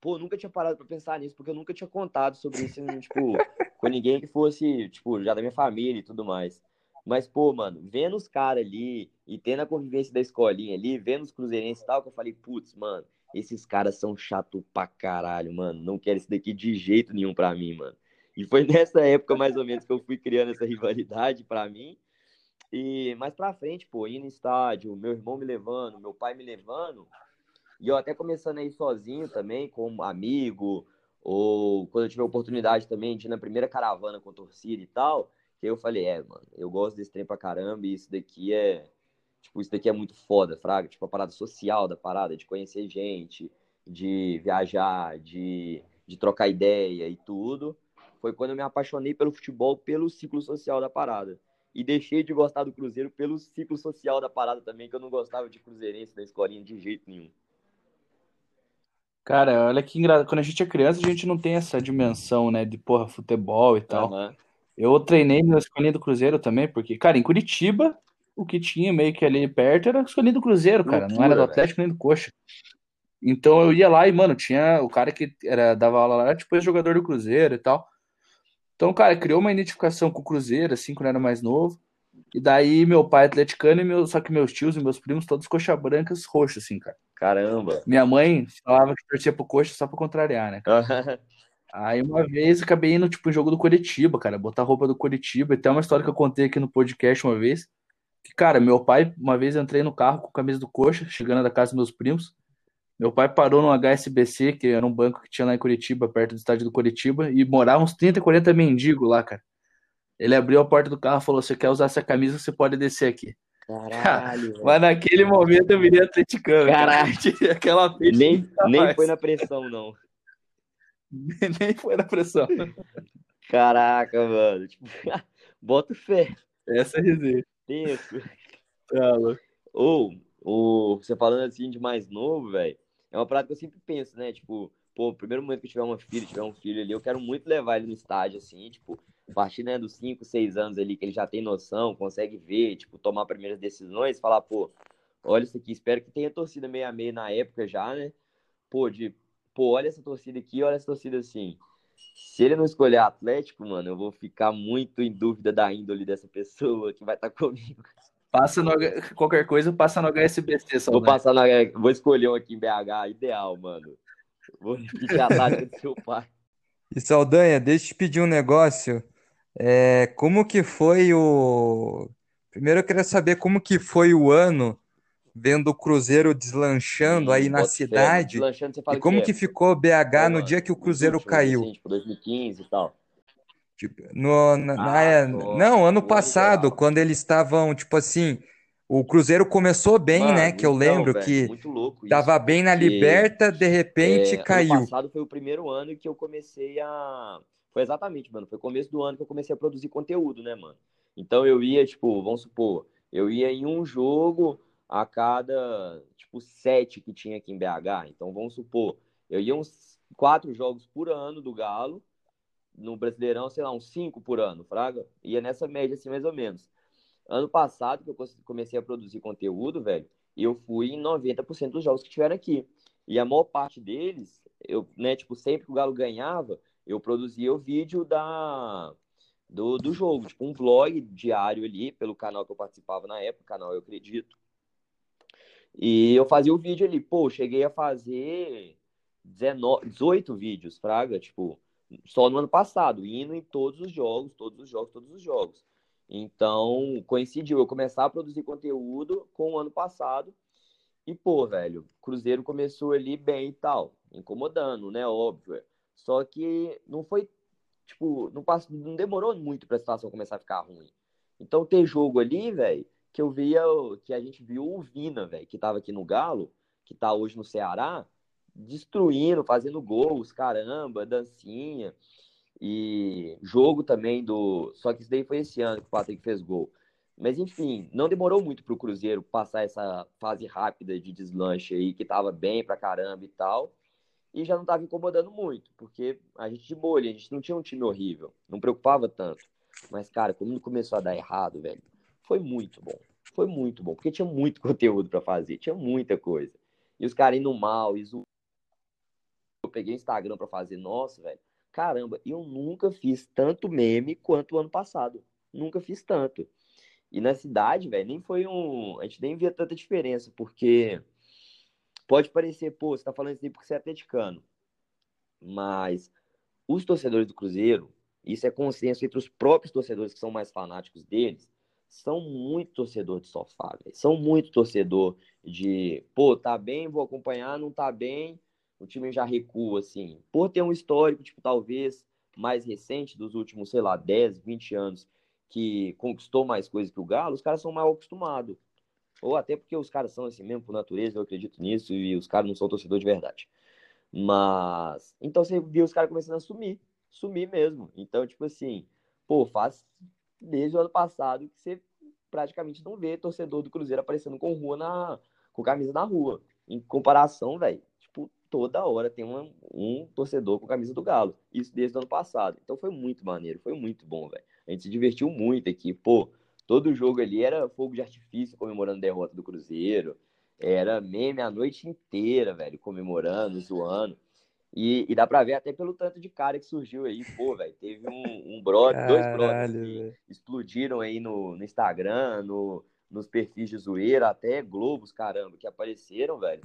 Pô, nunca tinha parado pra pensar nisso, porque eu nunca tinha contado sobre isso, tipo, com ninguém que fosse, tipo, já da minha família e tudo mais. Mas, pô, mano, vendo os caras ali e tendo a convivência da escolinha ali, vendo os cruzeirenses e tal, que eu falei, putz, mano, esses caras são chato pra caralho, mano. Não quero isso daqui de jeito nenhum pra mim, mano. E foi nessa época, mais ou menos, que eu fui criando essa rivalidade pra mim. E mais pra frente, pô, indo no estádio, meu irmão me levando, meu pai me levando, e eu até começando aí sozinho também, como amigo, ou quando eu tive a oportunidade também de ir na primeira caravana com torcida e tal, que eu falei, é, mano, eu gosto desse trem pra caramba e isso daqui é, tipo, isso daqui é muito foda, fraga, tipo, a parada social da parada, de conhecer gente, de viajar, de, de trocar ideia e tudo. Foi quando eu me apaixonei pelo futebol, pelo ciclo social da parada. E deixei de gostar do Cruzeiro pelo ciclo social da parada também, que eu não gostava de cruzeirense da escolinha de jeito nenhum. Cara, olha que engraçado. Quando a gente é criança, a gente não tem essa dimensão, né, de porra, futebol e tal. Uhum. Eu treinei na escolinha do Cruzeiro também, porque, cara, em Curitiba, o que tinha meio que ali perto era a escolinha do Cruzeiro, cara. Loucura, não era do Atlético velho. nem do Coxa. Então eu ia lá e, mano, tinha o cara que era, dava aula lá, tipo, jogador do Cruzeiro e tal. Então, cara, criou uma identificação com o Cruzeiro, assim, quando era mais novo. E daí meu pai é atleticano, e meu, só que meus tios e meus primos, todos coxa brancas roxos, assim, cara. Caramba. Minha mãe falava que torcia pro coxa só pra contrariar, né? Aí uma vez acabei indo, tipo, em jogo do Curitiba, cara, botar roupa do Curitiba. E tem uma história que eu contei aqui no podcast uma vez. Que, cara, meu pai, uma vez eu entrei no carro com a camisa do coxa, chegando da casa dos meus primos. Meu pai parou no HSBC, que era um banco que tinha lá em Curitiba, perto do estádio do Curitiba, e morava uns 30, 40 mendigos lá, cara. Ele abriu a porta do carro e falou: Você quer usar essa camisa, você pode descer aqui. Caralho. Mas naquele momento eu virei atleticano. Caralho. Cara. Aquela peixe nem, nem foi na pressão, não. nem foi na pressão. Caraca, mano. Tipo, bota fé. Essa é resenha. Tenso. Tá, Ou, ou, você falando assim de mais novo, velho, é uma parada que eu sempre penso, né? Tipo, pô, o primeiro momento que eu tiver uma filha, tiver um filho ali, eu quero muito levar ele no estádio, assim, tipo, a partir né, dos 5, 6 anos ali, que ele já tem noção, consegue ver, tipo, tomar primeiras decisões, falar, pô, olha isso aqui, espero que tenha torcida meio a meio na época já, né? Pô, de, pô, olha essa torcida aqui, olha essa torcida assim. Se ele não escolher Atlético, mano, eu vou ficar muito em dúvida da índole dessa pessoa que vai estar tá comigo. Passa no, qualquer coisa, passa no HSBC só. Vou né? passar na, vou escolher um aqui em BH, ideal, mano. Vou repetir a tática do seu pai. E Saldanha, deixa eu te pedir um negócio. É, como que foi o. Primeiro eu queria saber como que foi o ano vendo o Cruzeiro deslanchando aí na cidade. Deslanchando, você fala e como que, que ficou BH no dia que o Cruzeiro últimos, caiu? Assim, tipo 2015 e tal. Tipo, no, na, na- Ah, é, nossa, não, ano ano passado, quando eles estavam, tipo assim, o Cruzeiro começou bem, né? Mano, Que eu então, lembro velho, que muito louco isso, tava bem na porque Liberta, de repente é, ano caiu. passado foi o primeiro ano que eu comecei a. Foi exatamente, mano. Foi começo do ano que eu comecei a produzir conteúdo, né, mano? Então eu ia, tipo, vamos supor, eu ia em um jogo a cada, tipo, sete que tinha aqui em BH. Então vamos supor, eu ia uns quatro jogos por ano do Galo. No Brasileirão, sei lá, uns cinco por ano, Fraga. Ia nessa média, assim, mais ou menos. Ano passado, que eu comecei a produzir conteúdo, velho, eu fui em 90% dos jogos que tiveram aqui. E a maior parte deles, eu, né, tipo, sempre que o Galo ganhava, eu produzia o vídeo da, do, do jogo, tipo, um vlog diário ali, pelo canal que eu participava na época, canal Eu Acredito. E eu fazia o vídeo ali, pô, cheguei a fazer 19, 18 vídeos, Fraga, tipo, só no ano passado, indo em todos os jogos, todos os jogos, todos os jogos. Então, coincidiu eu começar a produzir conteúdo com o ano passado. E, pô, velho, Cruzeiro começou ali bem e tal, incomodando, né? Óbvio. Só que não foi, tipo, não, passou, não demorou muito pra situação começar a ficar ruim. Então, ter jogo ali, velho, que eu via, que a gente viu o Vina, velho, que tava aqui no Galo, que tá hoje no Ceará, destruindo, fazendo gols, caramba, dancinha. E jogo também do. Só que isso daí foi esse ano que o Patrick fez gol. Mas enfim, não demorou muito pro Cruzeiro passar essa fase rápida de deslanche aí, que tava bem pra caramba e tal. E já não tava incomodando muito, porque a gente de bolha, a gente não tinha um time horrível, não preocupava tanto. Mas, cara, quando começou a dar errado, velho, foi muito bom. Foi muito bom, porque tinha muito conteúdo para fazer, tinha muita coisa. E os caras indo mal, e zo... eu peguei o Instagram para fazer, nossa, velho. Caramba, eu nunca fiz tanto meme quanto o ano passado. Nunca fiz tanto. E na cidade, velho, nem foi um. A gente nem via tanta diferença, porque pode parecer, pô, você tá falando isso aí porque você é atleticano. Mas os torcedores do Cruzeiro, isso é consenso entre os próprios torcedores que são mais fanáticos deles, são muito torcedor de sofá, véio. são muito torcedor de, pô, tá bem, vou acompanhar, não tá bem, o time já recua, assim. Por ter um histórico, tipo, talvez mais recente, dos últimos, sei lá, 10, 20 anos, que conquistou mais coisas que o Galo, os caras são mal acostumados. Ou até porque os caras são assim mesmo por natureza, eu acredito nisso, e os caras não são torcedor de verdade. Mas. Então você viu os caras começando a sumir. Sumir mesmo. Então, tipo assim, pô, faz desde o ano passado que você praticamente não vê torcedor do Cruzeiro aparecendo com rua na. com camisa na rua. Em comparação, velho, tipo, toda hora tem um, um torcedor com camisa do Galo. Isso desde o ano passado. Então foi muito maneiro, foi muito bom, velho. A gente se divertiu muito aqui. Pô, todo jogo ali era fogo de artifício comemorando a derrota do Cruzeiro. Era meme a noite inteira, velho, comemorando, zoando. E, e, dá pra ver até pelo tanto de cara que surgiu aí. Pô, velho, teve um, um brother, dois brothers que véio. explodiram aí no, no Instagram, no, nos perfis de zoeira, até Globos, caramba, que apareceram, velho.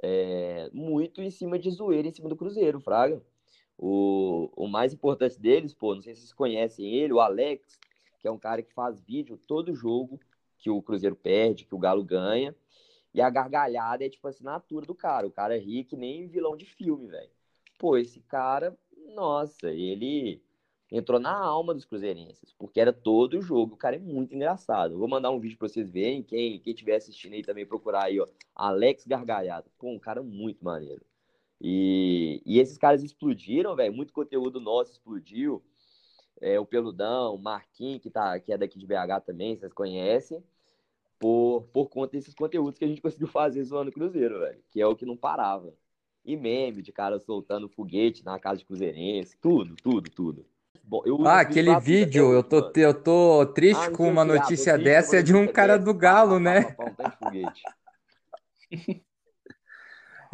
É, muito em cima de zoeira, em cima do Cruzeiro, Fraga. O, o mais importante deles, pô, não sei se vocês conhecem ele, o Alex, que é um cara que faz vídeo todo jogo que o Cruzeiro perde, que o Galo ganha. E a gargalhada é tipo a assinatura do cara. O cara é ri que nem vilão de filme, velho. Pô, esse cara, nossa, ele entrou na alma dos cruzeirenses, porque era todo jogo. O cara é muito engraçado. vou mandar um vídeo para vocês verem. Quem quem estiver assistindo aí também procurar aí, ó. Alex Gargalhado. Pô, um cara muito maneiro. E, e esses caras explodiram, velho. Muito conteúdo nosso explodiu. É, o Peludão, o Marquinhos, que, tá, que é daqui de BH também, vocês conhecem por, por conta desses conteúdos que a gente conseguiu fazer zoando o Cruzeiro, velho. Que é o que não parava. E meme de cara soltando foguete na casa de Cruzeirense, tudo, tudo, tudo. Bom, ah, aquele vídeo, eu tô, eu tô triste ah, com uma notícia dessa, é de um cara do Galo, né?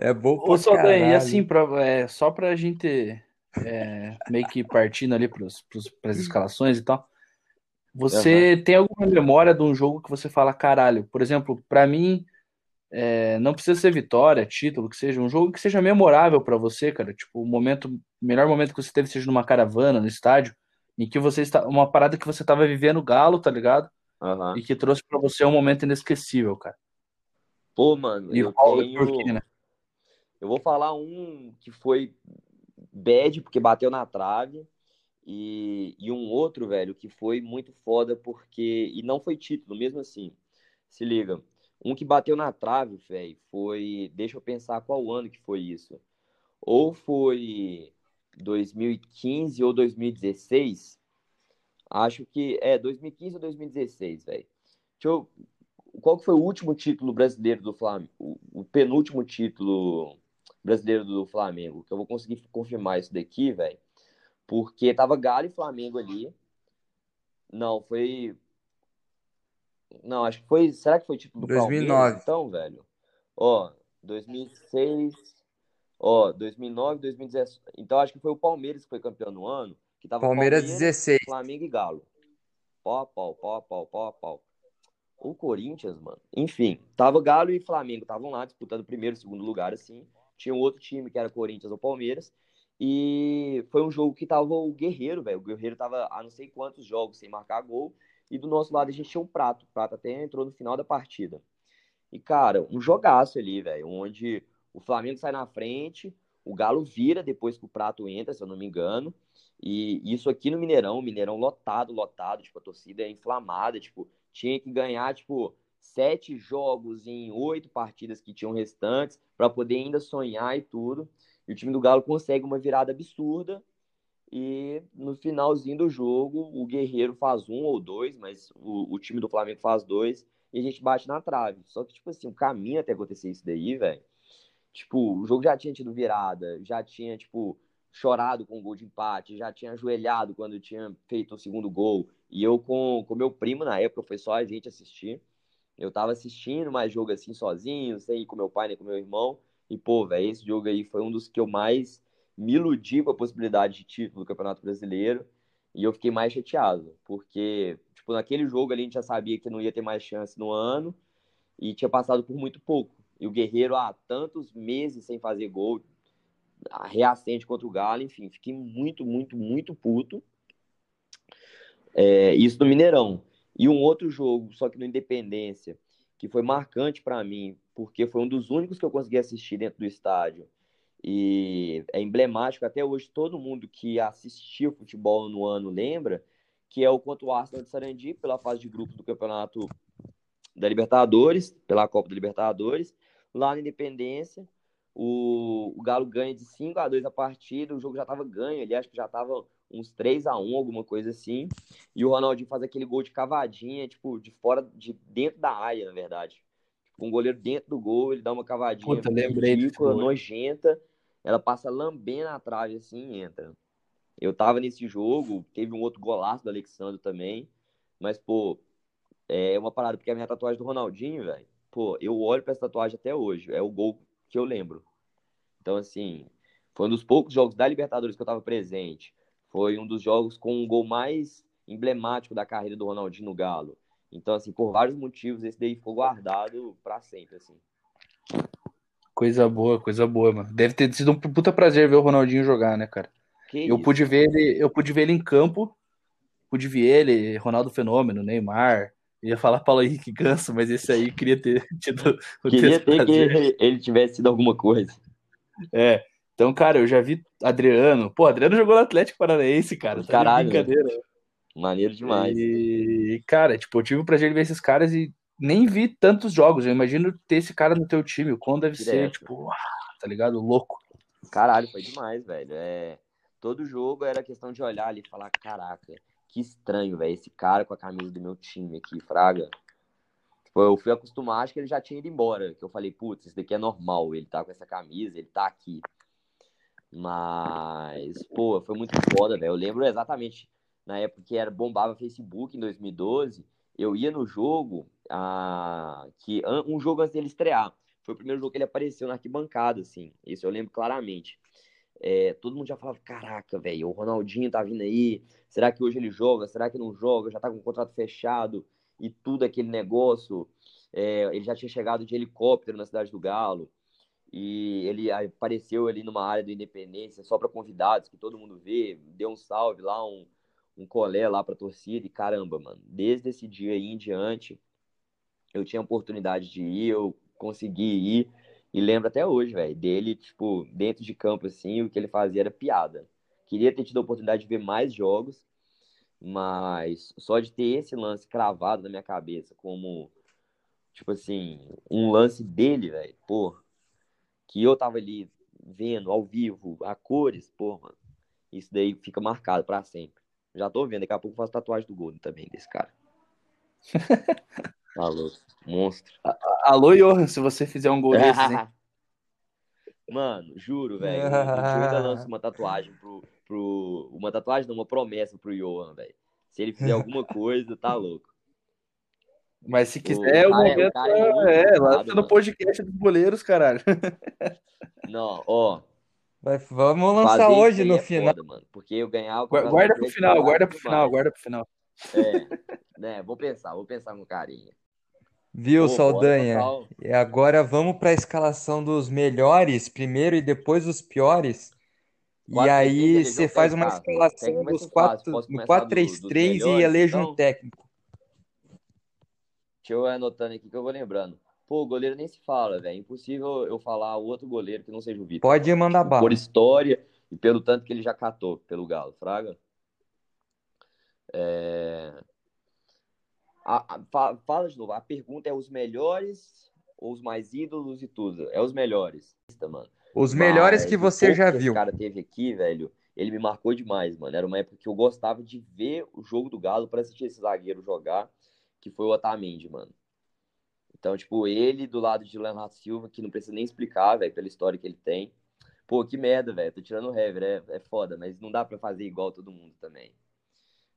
É bom Ô, Saldanha, e assim, pra, é, só pra gente é, meio que partindo ali para as escalações e tal, você uhum. tem alguma memória de um jogo que você fala, caralho? Por exemplo, para mim, é, não precisa ser vitória, título, que seja um jogo que seja memorável para você, cara. Tipo, o momento, melhor momento que você teve seja numa caravana, no estádio, em que você está, uma parada que você estava vivendo galo, tá ligado? Uhum. E que trouxe para você um momento inesquecível, cara. Pô, mano, e eu tenho... por quê, né? Eu vou falar um que foi bad porque bateu na trave e, e um outro, velho, que foi muito foda porque. E não foi título, mesmo assim. Se liga. Um que bateu na trave, velho, foi. Deixa eu pensar qual ano que foi isso. Ou foi 2015 ou 2016. Acho que é 2015 ou 2016, velho. Eu... Qual que foi o último título brasileiro do Flamengo? O, o penúltimo título brasileiro do Flamengo? Que eu vou conseguir confirmar isso daqui, velho. Porque tava Galo e Flamengo ali. Não, foi. Não, acho que foi. Será que foi tipo do 2009. Palmeiras, então, velho? Ó, 2006. Ó, 2009, 2017. Então acho que foi o Palmeiras que foi campeão no ano. Que tava Palmeiras, Palmeiras 16. Flamengo e Galo. Pau pau, pau pau, pau pau. O Corinthians, mano. Enfim, tava Galo e Flamengo. Estavam lá disputando primeiro, segundo lugar, assim. Tinha um outro time que era Corinthians ou Palmeiras. E foi um jogo que tava o Guerreiro, velho. O Guerreiro tava a não sei quantos jogos sem marcar gol. E do nosso lado a gente tinha um prato. O prato até entrou no final da partida. E, cara, um jogaço ali, velho. Onde o Flamengo sai na frente, o Galo vira depois que o prato entra, se eu não me engano. E isso aqui no Mineirão, Mineirão lotado, lotado, tipo, a torcida é inflamada, tipo, tinha que ganhar, tipo, sete jogos em oito partidas que tinham restantes para poder ainda sonhar e tudo. E o time do Galo consegue uma virada absurda. E no finalzinho do jogo, o Guerreiro faz um ou dois, mas o, o time do Flamengo faz dois. E a gente bate na trave. Só que, tipo assim, o caminho até acontecer isso daí, velho. Tipo, o jogo já tinha tido virada, já tinha, tipo, chorado com o gol de empate, já tinha ajoelhado quando tinha feito o segundo gol. E eu com o meu primo na época, foi só a gente assistir. Eu tava assistindo mais jogo assim sozinho, sem ir com meu pai nem com meu irmão. E, pô, velho, esse jogo aí foi um dos que eu mais me iludi com a possibilidade de título do Campeonato Brasileiro. E eu fiquei mais chateado, porque, tipo, naquele jogo ali a gente já sabia que não ia ter mais chance no ano e tinha passado por muito pouco. E o Guerreiro, há tantos meses sem fazer gol, reacende contra o Galo, enfim, fiquei muito, muito, muito puto. É, isso no Mineirão. E um outro jogo, só que no Independência, que foi marcante para mim, porque foi um dos únicos que eu consegui assistir dentro do estádio. E é emblemático, até hoje todo mundo que assistiu futebol no ano lembra, que é o contra o Arsenal de Sarandi, pela fase de grupos do Campeonato da Libertadores, pela Copa da Libertadores, lá na Independência, o, o Galo ganha de 5 a 2 a partida, o jogo já estava ganho, ali acho que já estava uns 3 a 1 alguma coisa assim, e o Ronaldinho faz aquele gol de cavadinha, tipo, de fora, de dentro da área, na verdade com o goleiro dentro do gol, ele dá uma cavadinha Puta, lembrei ridícula, nojenta, ela passa lambendo a trave assim e entra. Eu tava nesse jogo, teve um outro golaço do Alexandre também, mas, pô, é uma parada, porque a minha tatuagem do Ronaldinho, velho, pô, eu olho pra essa tatuagem até hoje. É o gol que eu lembro. Então, assim, foi um dos poucos jogos da Libertadores que eu tava presente. Foi um dos jogos com um gol mais emblemático da carreira do Ronaldinho no Galo. Então, assim, por vários motivos, esse daí ficou guardado para sempre, assim. Coisa boa, coisa boa, mano. Deve ter sido um puta prazer ver o Ronaldinho jogar, né, cara? Que eu isso? pude ver ele, eu pude ver ele em campo, pude ver ele, Ronaldo Fenômeno, Neymar. Eu ia falar Paulo Henrique Ganso, mas esse aí queria ter tido Queria ter que ele tivesse sido alguma coisa. É. Então, cara, eu já vi Adriano. Pô, Adriano jogou no Atlético Paranaense, cara. Tá Caralho. brincadeira. Maneiro demais. E, cara, tipo, eu tive o prazer de ver esses caras e nem vi tantos jogos. Eu imagino ter esse cara no teu time. O quão deve Direto. ser, tipo, tá ligado? Louco. Caralho, foi demais, velho. É... Todo jogo era questão de olhar ali e falar: caraca, que estranho, velho. Esse cara com a camisa do meu time aqui, Fraga. Tipo, eu fui acostumar, acho que ele já tinha ido embora. Que eu falei, putz, isso daqui é normal. Ele tá com essa camisa, ele tá aqui. Mas, pô, foi muito foda, velho. Eu lembro exatamente na época que era bombava Facebook em 2012, eu ia no jogo, a, que um jogo antes dele estrear. Foi o primeiro jogo que ele apareceu na arquibancada, assim. Isso eu lembro claramente. É, todo mundo já falava, caraca, velho, o Ronaldinho tá vindo aí. Será que hoje ele joga? Será que não joga? Já tá com o contrato fechado e tudo aquele negócio. É, ele já tinha chegado de helicóptero na cidade do Galo e ele apareceu ali numa área do Independência só para convidados que todo mundo vê, deu um salve lá, um, um colé lá pra torcida e caramba, mano, desde esse dia aí em diante, eu tinha oportunidade de ir, eu consegui ir e lembro até hoje, velho, dele, tipo, dentro de campo assim, o que ele fazia era piada. Queria ter tido a oportunidade de ver mais jogos, mas só de ter esse lance cravado na minha cabeça como, tipo assim, um lance dele, velho, pô, que eu tava ali vendo ao vivo, a cores, pô, mano, isso daí fica marcado para sempre. Já tô vendo, daqui a pouco eu faço tatuagem do Golden também, desse cara. Alô, monstro. Alô, Johan, se você fizer um gol desses, hein? Mano, juro, velho. Eu ainda lanço uma tatuagem pro, pro. Uma tatuagem, não, uma promessa pro Johan, velho. Se ele fizer alguma coisa, tá louco. Mas se quiser, o, o momento é, é, é lança no podcast dos goleiros, caralho. Não, ó, Vai, vamos lançar Fazer hoje no é final. Foda, mano, porque eu ganhar. Guarda pro final, guarda pro final, guarda pro final. É, né? Vou pensar, vou pensar com carinho. Viu, Pô, Saldanha? E agora vamos para a escalação dos melhores primeiro e depois os piores. e aí você faz uma escalação dos quatro, no 4-3-3 e eleja então? um técnico. Deixa eu anotando aqui que eu vou lembrando. Pô, o goleiro nem se fala, velho. Impossível eu falar o outro goleiro que não seja o Vitor. Pode mandar bala. Por história e pelo tanto que ele já catou pelo Galo. Fraga? É... A, a, fala de novo. A pergunta é os melhores ou os mais ídolos e tudo? É os melhores, mano. Os melhores Mas, que você já viu. Que esse cara teve aqui, velho, ele me marcou demais, mano. Era uma época que eu gostava de ver o jogo do Galo para assistir esse zagueiro jogar, que foi o Otamendi, mano. Então, tipo, ele do lado de Leonardo Silva, que não precisa nem explicar, velho, pela história que ele tem. Pô, que merda, velho. Tô tirando o Hever, é, é foda, mas não dá para fazer igual todo mundo também.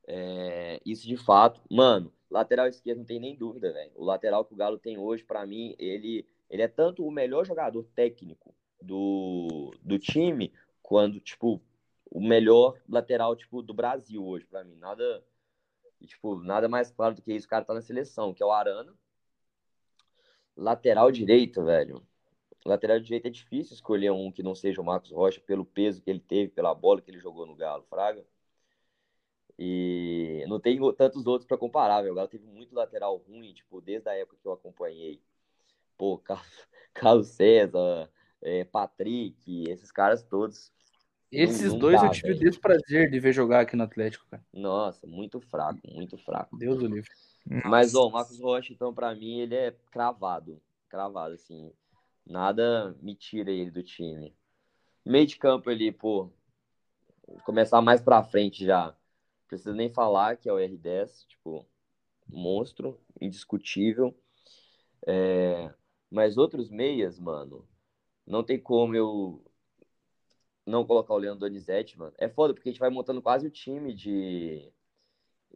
É, isso de fato, mano, lateral esquerdo não tem nem dúvida, velho. O lateral que o Galo tem hoje, para mim, ele, ele é tanto o melhor jogador técnico do, do time, quando, tipo, o melhor lateral, tipo, do Brasil hoje, para mim. Nada, tipo, nada mais claro do que isso. O cara tá na seleção, que é o Arana, Lateral direito, velho. Lateral direito é difícil escolher um que não seja o Marcos Rocha pelo peso que ele teve, pela bola que ele jogou no Galo, Fraga. E não tem tantos outros para comparar, velho. O Galo teve muito lateral ruim, tipo, desde a época que eu acompanhei. Pô, Carlos César, é, Patrick, esses caras todos. Esses não, não dois dá, eu tive o desprazer de ver jogar aqui no Atlético, cara. Nossa, muito fraco, muito fraco. Deus o livre. Mas, ó, o Marcos Rocha, então, para mim, ele é cravado. Cravado, assim. Nada me tira ele do time. Meio de campo ali, pô. Começar mais pra frente já. Precisa nem falar que é o R10, tipo, monstro, indiscutível. É... Mas outros meias, mano, não tem como eu não colocar o Leandro Donizete, mano. É foda, porque a gente vai montando quase o time de.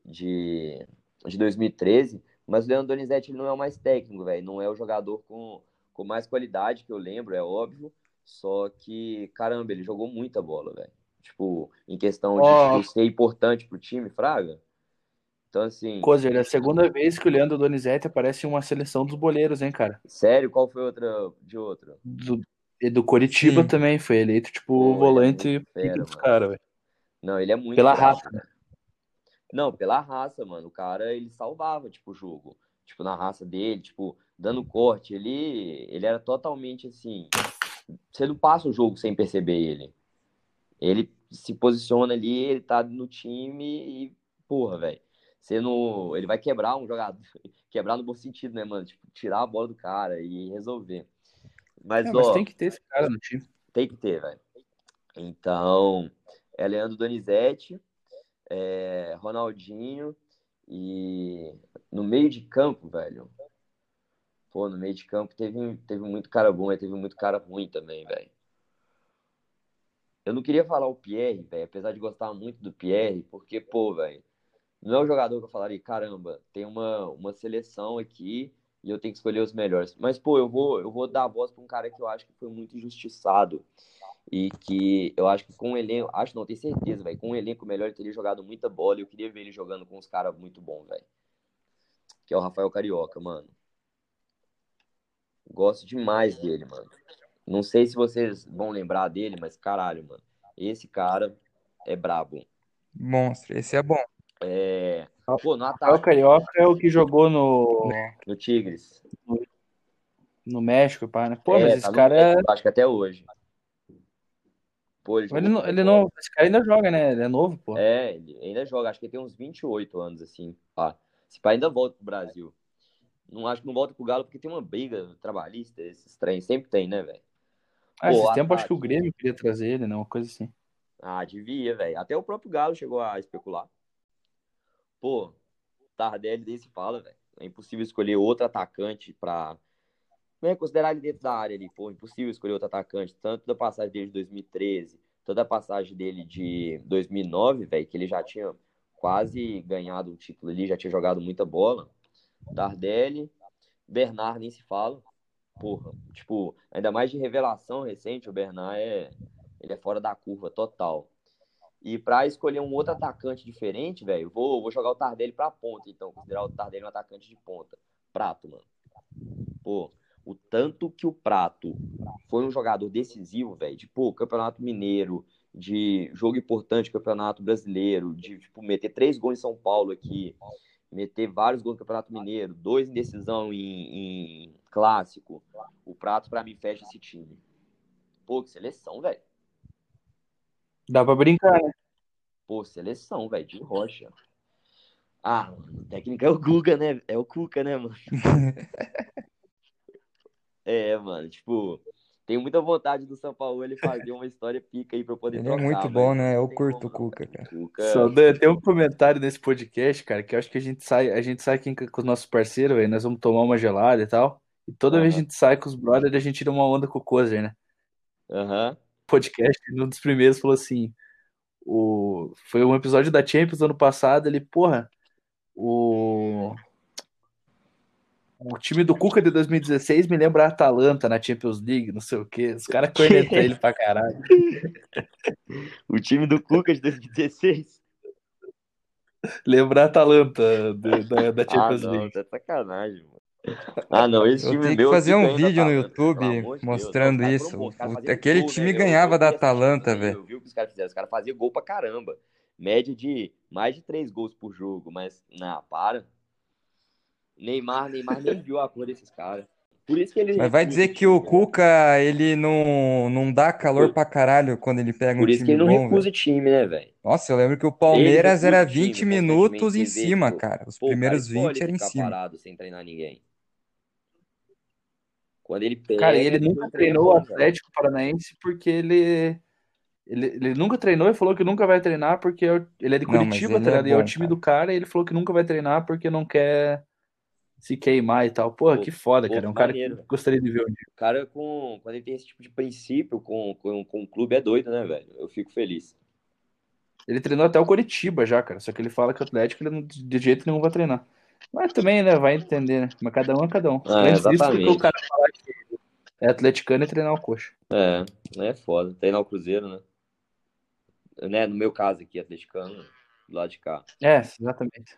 de de 2013, Mas o Leandro Donizete ele não é o mais técnico, velho. Não é o jogador com, com mais qualidade que eu lembro, é óbvio. Só que, caramba, ele jogou muita bola, velho. Tipo, em questão Ó. de ser importante pro time, Fraga. Então, assim, Cozer, é a segunda vez que o Leandro Donizete aparece em uma seleção dos boleiros, hein, cara? sério, qual foi outra de outra? Do, e do Coritiba Sim. também, foi eleito, tipo, ele é volante fera, dos caras, velho. Não, ele é muito Pela brabo. raça, né? Não, pela raça, mano. O cara, ele salvava, tipo, o jogo. Tipo, na raça dele, tipo, dando corte. Ele, ele era totalmente assim. Você não passa o jogo sem perceber ele. Ele se posiciona ali, ele tá no time e, porra, velho. Você não. Ele vai quebrar um jogador. Quebrar no bom sentido, né, mano? Tipo, tirar a bola do cara e resolver. Mas, É, ó. mas tem que ter esse cara no time. Tem que ter, velho. Então, é Leandro Donizete, é Ronaldinho e no meio de campo, velho. Pô, no meio de campo teve, teve muito cara bom e teve muito cara ruim também, velho. Eu não queria falar o Pierre, velho, apesar de gostar muito do Pierre, porque, pô, velho, não é um jogador que eu falaria, caramba, tem uma, uma seleção aqui e eu tenho que escolher os melhores. Mas, pô, eu vou, eu vou dar a voz pra um cara que eu acho que foi muito injustiçado e que eu acho que com um elenco, acho não, tenho certeza, velho, com um elenco melhor ele teria jogado muita bola e eu queria ver ele jogando com uns caras muito bons, velho. Que é o Rafael Carioca, mano. Gosto demais dele, mano. Não sei se vocês vão lembrar dele, mas caralho, mano. Esse cara é brabo. Monstro, esse é bom. É... Pô, no O ataque, Carioca é o que jogou no, no Tigres. no México, pá, né? Pô, É, mas tá esse no cara, México, acho que até hoje. Pô, ele ele, não, ele não, esse cara ainda joga, né? Ele é novo, pô. É, ele ainda joga, acho que ele tem uns 28 anos, assim. Pá. Esse pai ainda volta pro Brasil. Não acho que não volta pro Galo porque tem uma briga trabalhista, esses trem. Sempre tem, né, velho? Ah, esse tempo acho que o. Grêmio queria trazer ele, né? Uma coisa assim. Ah, devia, velho. Até o próprio Galo chegou a especular. Pô, Tardelli nem se fala, velho. É impossível escolher outro atacante pra. Não é considerar ele dentro da área ali, pô. Impossível escolher outro atacante. Tanto da passagem dele de 2013, tanto da passagem dele de 2009, velho, que ele já tinha quase ganhado um título ali, já tinha jogado muita bola. Tardelli, Bernard nem se fala. Porra, tipo, ainda mais de revelação recente, o Bernard é. Ele é fora da curva total. E pra escolher um outro atacante diferente, velho, vou, vou jogar o Tardelli pra ponta, então. Considerar o Tardelli um atacante de ponta. Prato, mano. Pô, o tanto que o Prato foi um jogador decisivo, velho, de, pô, Campeonato Mineiro, de jogo importante, Campeonato Brasileiro, de, tipo, meter três gols em São Paulo aqui, meter vários gols no Campeonato Mineiro, dois em decisão em, em clássico. O Prato, pra mim, fecha esse time. Pô, que seleção, velho. Dá pra brincar, né? Pô, seleção, velho, de rocha. Ah, mano, o técnico é o Guga, né? É o Cuca, né, mano? É, mano, tipo, tenho muita vontade do São Paulo ele fazer uma história pica aí pra eu poder Ele é trocar, muito mas bom, né? não Eu curto o. Cuca, cara. Cuca, Saldanha, tem um comentário nesse podcast, cara, que eu acho que a gente sai, a gente sai aqui com os nossos parceiros, velho, nós vamos tomar uma gelada e tal. E toda vez que a gente sai com os brothers, a gente tira uma onda com o Kozer, né? aham, Podcast, num dos primeiros falou assim, o foi um episódio da Champions ano passado, ele, porra, o o time do Cuca de 2016 me lembra a Atalanta na Champions League, não sei o quê. Os caras cornetam ele pra caralho. O time do Cuca de 2016? Lembra a Atalanta de- da, da Ah, Champions não, League. tá sacanagem, mano. Ah, não, esse Eu time tenho que meu fazer fica um na vídeo no YouTube Deus. mostrando caras isso. Aquele gol, time velho. Eu- ganhava eu da time Atalanta, velho. Eu vi o que os caras fizeram. Os caras faziam gol pra caramba. Média de mais de três gols por jogo, mas, não, para. Neymar, Neymar nem viu a cor desses caras. Por isso que ele Mas vai dizer que o time, né? Cuca, ele não, não dá calor pra caralho quando ele pega um Por isso que time ele não bom, recusa o time, né, velho? Nossa, eu lembro que o Palmeiras era o time 20 constantemente, minutos em cima, cara. Os Pô, o cara primeiros escolhe 20 era em cima. parado sem treinar ninguém. Quando ele Cara, e pega, ele nunca não treinou o. Atlético Paranaense porque ele, ele, ele nunca treinou e falou que nunca vai treinar porque é ele é de Não, Curitiba, ele tá é ligado? E é o time cara. do cara e ele falou que nunca vai treinar porque não quer se queimar e tal. Porra, Pô, que foda, pô, cara. É um que cara que maneiro, gostaria de ver um dia. O cara, com, quando ele tem esse tipo de princípio com, com, com o clube, é doido, né, velho? Eu fico feliz. Ele treinou até o Curitiba já, cara. Só que ele fala que o Atlético ele não- de jeito nenhum vai treinar. Mas também, né? Vai entender, né? Mas cada um é cada um. É, Isso porque exatamente. o cara falar que é atleticano e treinar o coxa. É, é foda. Treinar o Cruzeiro, né? né? No meu caso aqui, atleticano, do lado de cá. É, exatamente.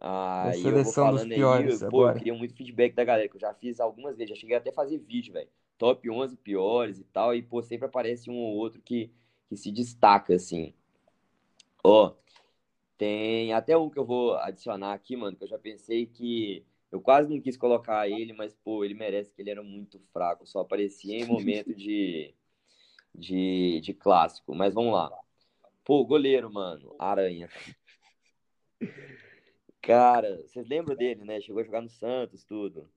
Aí A eu vou seleção dos falando aí, piores eu- pô, eu queria muito feedback da galera, que eu já fiz algumas vezes, já cheguei até a fazer vídeo, velho. Top 11 piores e tal, e pô, sempre aparece um ou outro que, que se destaca, assim. Ó, tem até um que eu vou adicionar aqui, mano, que eu já pensei que eu quase não quis colocar ele, mas pô, ele merece que ele era muito fraco, só aparecia em momento de, de, de clássico. Mas vamos lá. Pô, goleiro, mano, Aranha. Cara, vocês lembram dele, né? Chegou a jogar no Santos, tudo.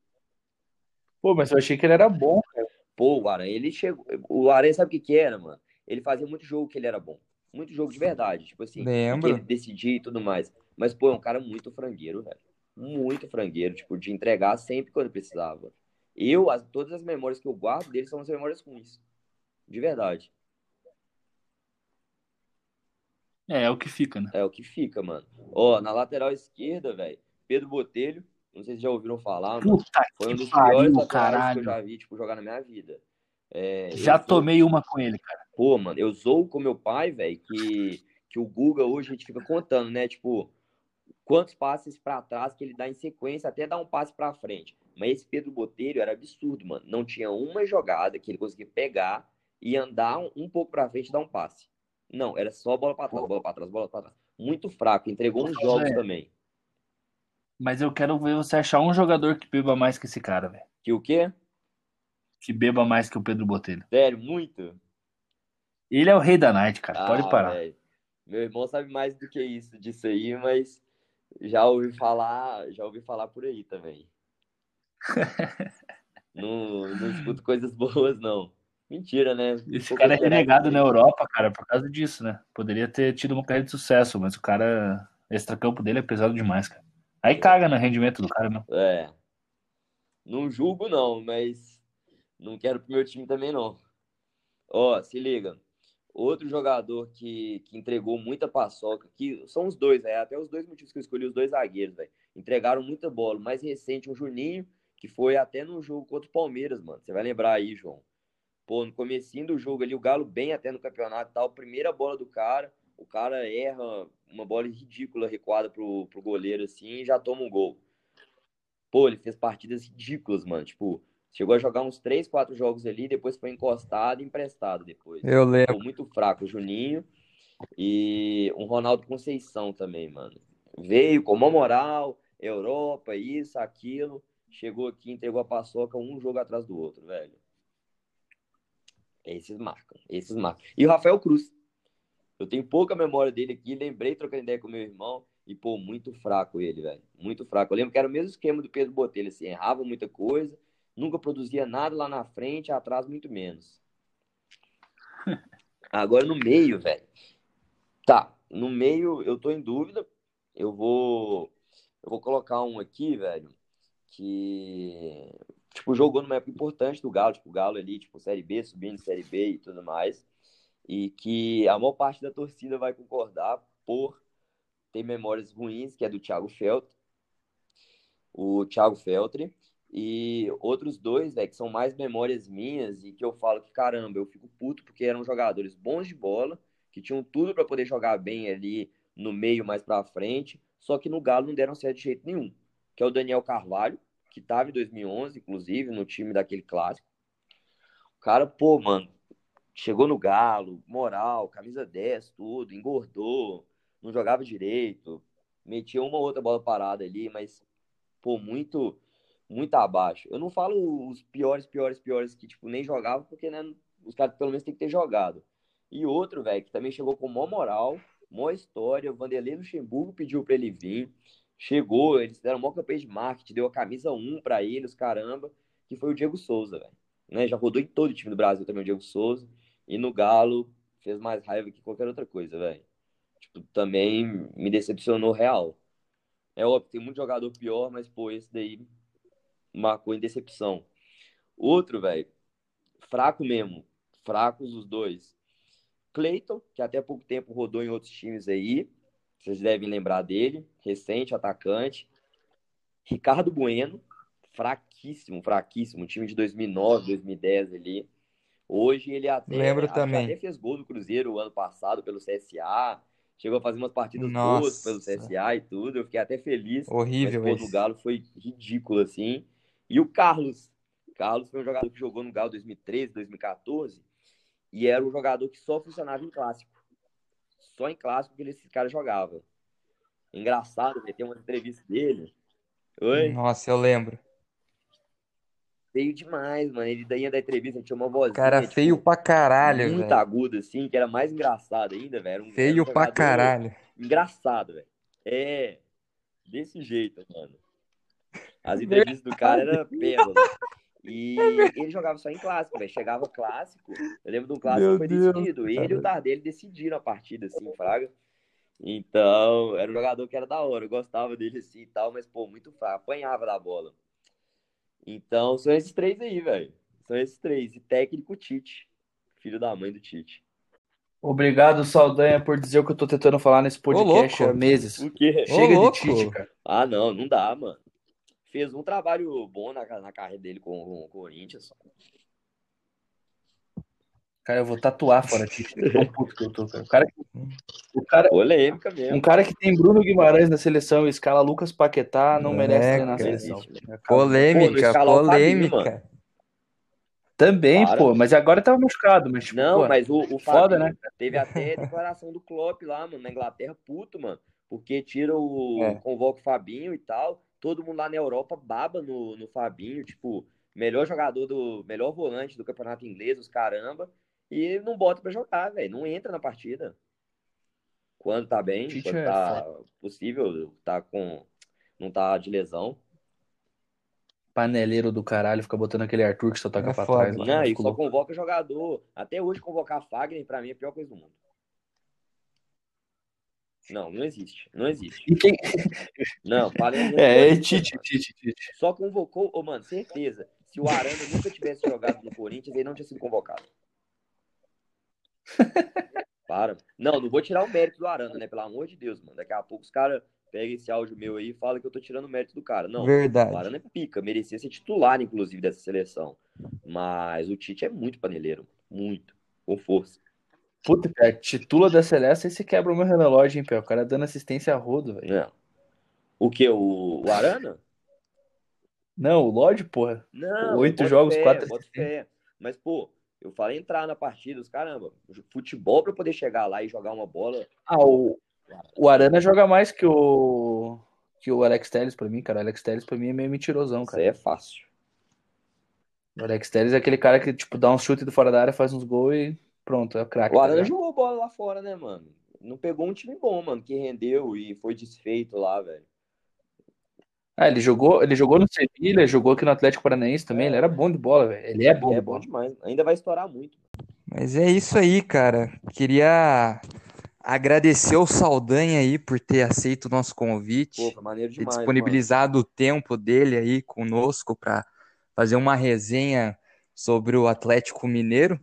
Pô, mas eu achei que ele era bom, cara. Pô, o Aranha, ele chegou. O Aranha sabe o que que era, mano? Ele fazia muito jogo que ele era bom. Muito jogo de verdade. Tipo assim, que Lembro. ele decidia e tudo mais. Mas, pô, é um cara muito frangueiro, velho. Muito frangueiro, tipo, de entregar sempre quando precisava. Eu, as- todas as memórias que eu guardo dele são as memórias ruins. De verdade. É, é o que fica, né? É o que fica, mano. Ó, na lateral esquerda, velho, Pedro Botelho. Não sei se já ouviram falar, mano. Foi um dos piores pariu, laterais que eu caralho. já vi, tipo, jogar na minha vida. É, Já sou- tomei uma com ele, cara. Pô, mano, eu sou com meu pai, velho, que, que o Guga hoje a gente fica contando, né? Tipo, quantos passes pra trás que ele dá em sequência, até dar um passe pra frente. Mas esse Pedro Botelho era absurdo, mano. Não tinha uma jogada que ele conseguia pegar e andar um, um pouco pra frente e dar um passe. Não, era só bola pra trás, bola pra trás, bola pra trás. Muito fraco, entregou uns jogos É. também. Mas eu quero ver você achar um jogador que beba mais que esse cara, velho. Que o quê? Que beba mais que o Pedro Botelho. Sério, muito? Ele é o rei da night, cara. Pode Ah, parar. velho. Meu irmão sabe mais do que isso, disso aí, mas já ouvi falar, já ouvi falar por aí também. Não, não escuto coisas boas, não. Mentira, né? Esse Pouco cara é renegado na. Europa, cara, por causa disso, né? Poderia ter tido uma carreira de sucesso, mas o cara. Extracampo dele é pesado demais, cara. Aí caga no rendimento do cara, meu. É. Não julgo, não, mas não quero pro meu time também, não. Ó, se liga. Outro jogador que, que entregou muita paçoca, que são os dois, é até os dois motivos que eu escolhi, os dois zagueiros, velho. Entregaram muita bola. O mais recente, um Juninho, que foi até no jogo contra o Palmeiras, mano. Você vai lembrar aí, João. Pô, no comecinho do jogo ali, o Galo bem até no campeonato tal, primeira bola do cara, o cara erra uma bola ridícula recuada pro, pro goleiro assim e já toma um gol. Pô, ele fez partidas ridículas, mano. Tipo, chegou a jogar uns 3, 4 jogos ali, depois foi encostado e emprestado depois. Eu lembro. Ficou muito fraco o Juninho e um Ronaldo Conceição também, mano. Veio com uma moral, Europa, isso, aquilo. Chegou aqui, entregou a paçoca um jogo atrás do outro, velho. Esses marcam, esses marcam. E o Rafael Cruz. Eu tenho pouca memória dele aqui, lembrei trocando ideia com meu irmão e, pô, muito fraco ele, velho. Muito fraco. Eu lembro que era o mesmo esquema do Pedro Botelho, assim, errava muita coisa, nunca produzia nada lá na frente, atrás muito menos. Agora no meio, velho. Tá, no meio eu tô em dúvida. Eu vou eu vou colocar um aqui, velho, que tipo jogou numa época importante do Galo, tipo o Galo ali, tipo Série B, subindo Série B e tudo mais. E que a maior parte da torcida vai concordar por ter memórias ruins, que é do Thiago Feltre. O Thiago Feltre e outros dois, velho, que são mais memórias minhas e que eu falo que, caramba, eu fico puto porque eram jogadores bons de bola, que tinham tudo para poder jogar bem ali no meio mais para frente, só que no Galo não deram certo de jeito nenhum. Que é o Daniel Carvalho, que tava em 2011, inclusive, no time daquele clássico. O cara, pô, mano, chegou no Galo, moral, camisa 10, tudo, engordou, não jogava direito, metia uma ou outra bola parada ali, mas, pô, muito muito abaixo. Eu não falo os piores, piores, piores que, tipo, nem jogavam, porque, né, os caras pelo menos tem que ter jogado. E outro, velho, que também chegou com mó moral, mó história, o Vanderlei Luxemburgo pediu pra ele vir, chegou, eles fizeram mó campanha de marketing, deu a camisa 1 pra ele, os caramba, que foi o Diego Souza, velho. Né, já rodou em todo o time do Brasil também o Diego Souza, e no Galo fez mais raiva que qualquer outra coisa, velho. Tipo, também me decepcionou real. É óbvio, tem muito jogador pior, mas, pô, esse daí marcou em decepção. Outro, velho, fraco mesmo. Fracos os dois. Cleiton, que até pouco tempo rodou em outros times aí. Vocês devem lembrar dele. Recente, atacante. Ricardo Bueno, fraquíssimo, fraquíssimo, time de 2009, 2010 ali. Hoje ele até, Lembro também. até fez gol do Cruzeiro ano passado pelo CSA. Chegou a fazer umas partidas Nossa. boas pelo CSA e tudo. Eu fiquei até feliz. Horrível mas, pô, esse. do Galo foi ridículo, assim. E o Carlos. Carlos foi um jogador que jogou no Galo 2013, 2014. E era um jogador que só funcionava em clássico. Só em clássico que esse cara jogava. Engraçado, né? tem uma entrevista dele. Oi? Nossa, eu lembro. Feio demais, mano. Ele daí ia da entrevista, tinha uma vozinha. Cara tipo, feio pra caralho, muito velho. aguda, assim, que era mais engraçado ainda, velho. Um- Feio pra caralho. Engraçado, velho. É, desse jeito, mano. As entrevistas do cara eram pérola. E ele jogava só em clássico, velho. Chegava clássico. Eu lembro de um clássico Meu que foi Deus, decidido. Ele e o Tardelli decidiram a partida, assim, Fraga. Então, era um jogador que era da hora. Eu gostava dele assim e tal, mas, pô, muito fraco. Apanhava da bola. Então, são esses três aí, velho. São esses três. E técnico Tite. Filho da mãe do Tite. Obrigado, Saldanha, por dizer o que eu tô tentando falar nesse podcast há meses. O quê? Ô, Chega de louco. Tite, cara. Ah, não, não dá, mano. Fez um trabalho bom na, na carreira dele com, com o Corinthians. Cara, eu vou tatuar fora de Tão puto que eu tô, cara. O cara, o cara, Polêmica um mesmo. cara que tem Bruno Guimarães na seleção e escala Lucas Paquetá não É, merece treinar a cara. seleção. Existe, Acaba. Pô, não Polêmica, Fabinho, polêmica. Também, Para. pô, mas agora tava machucado, mas tipo, Não, pô, mas o, o foda, Fabinho né? teve até declaração do Klopp lá, mano, na Inglaterra, puto, mano. Porque tira o. É. convoca o Fabinho e tal. Todo mundo lá na Europa baba no, no Fabinho, tipo, melhor jogador do. melhor volante do campeonato inglês, os caramba. E ele não bota pra jogar, velho. Não entra na partida. Quando tá bem, Tite quando é tá possível, tá com. Não tá de lesão. paneleiro do caralho, fica botando aquele Arthur que só toca É pra foda. trás lá. Não, e só convoca jogador. Até hoje convocar Fagner, pra mim, é a pior coisa do mundo. Não, não existe. Não existe. E quem... Não, falei. É, é Tite, Tite, Tite. Só convocou, ô, mano, certeza. Se o Arana nunca tivesse jogado no Corinthians, ele não tinha sido convocado. Para. Não, não vou tirar o mérito do Arana, né? Pelo amor de Deus, mano. Daqui a pouco os caras pegam esse áudio meu aí e falam que eu tô tirando o mérito do cara. Não. O Verdade. Arana é pica, merecia ser titular, inclusive, dessa seleção. Mas o Tite é muito paneleiro. Muito. Com força. Puta, cara, titula da Celeste e se quebra o meu relógio, hein, Pé? O cara dando assistência a rodo, velho. É. O que? O, o Arana? Não, o Lodge, porra. Não, Oito jogos, fé, quatro. Mas, pô, eu falei entrar na partida, os caramba, futebol pra poder chegar lá e jogar uma bola. Ah, o, o Arana joga mais que o que o Alex Telles pra mim, cara. O Alex Telles pra mim é meio mentirosão, Isso cara. aí é fácil. O Alex Telles é aquele cara que, tipo, dá um chute do fora da área, faz uns gols e pronto, é o craque. O tá Arana ligado? jogou bola lá fora, né, mano? Não pegou um time bom, mano, que rendeu e foi desfeito lá, velho. Ah, ele jogou, ele jogou no Sevilha, jogou aqui no Atlético Paranaense também, ele era bom de bola, velho. Ele é bom É de bom demais. Ainda vai estourar muito. Mas é isso aí, cara. Queria agradecer o Saldanha aí por ter aceito o nosso Pô, convite, foi maneiro ter demais, disponibilizado o tempo dele aí conosco para fazer uma resenha sobre o Atlético Mineiro.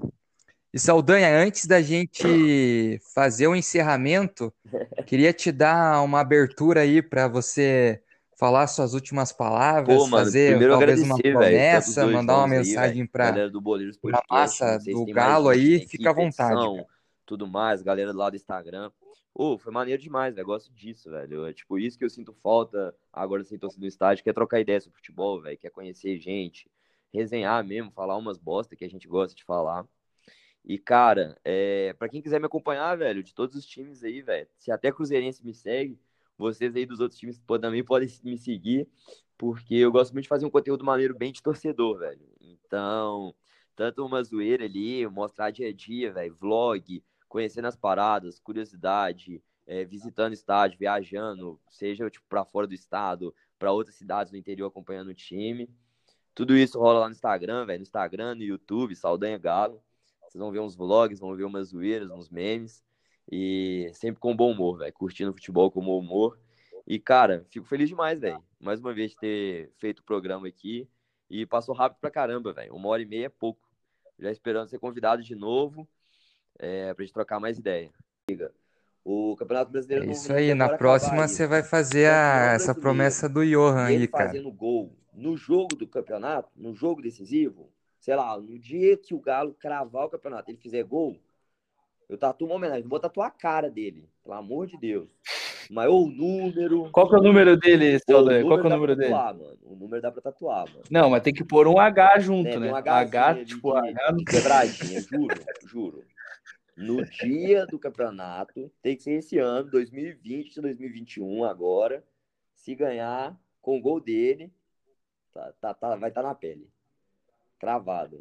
E Saldanha, antes da gente fazer o encerramento, queria te dar uma abertura aí para você falar suas últimas palavras, Pô, mano, fazer talvez uma promessa, mandar uma mensagem para do Podcast, massa do Galo aí, fica à vontade, cara. tudo mais, galera lá do Instagram. Ô, foi maneiro demais, velho. Gosto disso, velho. É tipo isso que eu sinto falta agora sem torcida no estádio, que é trocar ideia sobre futebol, velho, quer conhecer gente, resenhar mesmo, falar umas bosta que a gente gosta de falar. E, cara, é, para quem quiser me acompanhar, velho, de todos os times aí, velho, se até Cruzeirense me segue, vocês aí dos outros times também podem me seguir, porque eu gosto muito de fazer um conteúdo maneiro bem de torcedor, velho. Então, tanto uma zoeira ali, mostrar dia a dia, velho, vlog, conhecendo as paradas, curiosidade, é, visitando estádio, viajando, seja tipo para fora do estado, para outras cidades do interior acompanhando o time. Tudo isso rola lá no Instagram, velho, no Instagram, no YouTube, Saldanha Galo. Vocês vão ver uns vlogs, vão ver umas zoeiras, uns memes. E sempre com bom humor, velho. Curtindo futebol com bom humor. E, cara, fico feliz demais, velho. Mais uma vez de ter feito o programa aqui. E passou rápido pra caramba, velho. Uma hora e meia é pouco. Já esperando ser convidado de novo. É, pra gente trocar mais ideia. O Campeonato Brasileiro É isso aí, na próxima você vai fazer a- essa promessa do Johan E aí, cara. fazendo gol no jogo do campeonato, no jogo decisivo, sei lá, no dia que o Galo cravar o campeonato, ele fizer gol, eu tatuo uma homenagem. Não vou tatuar a cara dele, pelo amor de Deus. Mas ou o número. Qual que é o número dele, Saldanha? Qual que é o número dele? tatuar, mano. O número dá pra tatuar, mano. Não, mas tem que pôr um H junto, Né, né? um H, ali tipo, de, H de quebradinha, juro, juro. No dia do campeonato, tem que ser esse ano, 2020, 2021, agora. Se ganhar com o gol dele, tá, tá, tá- vai estar na pele. Cravado.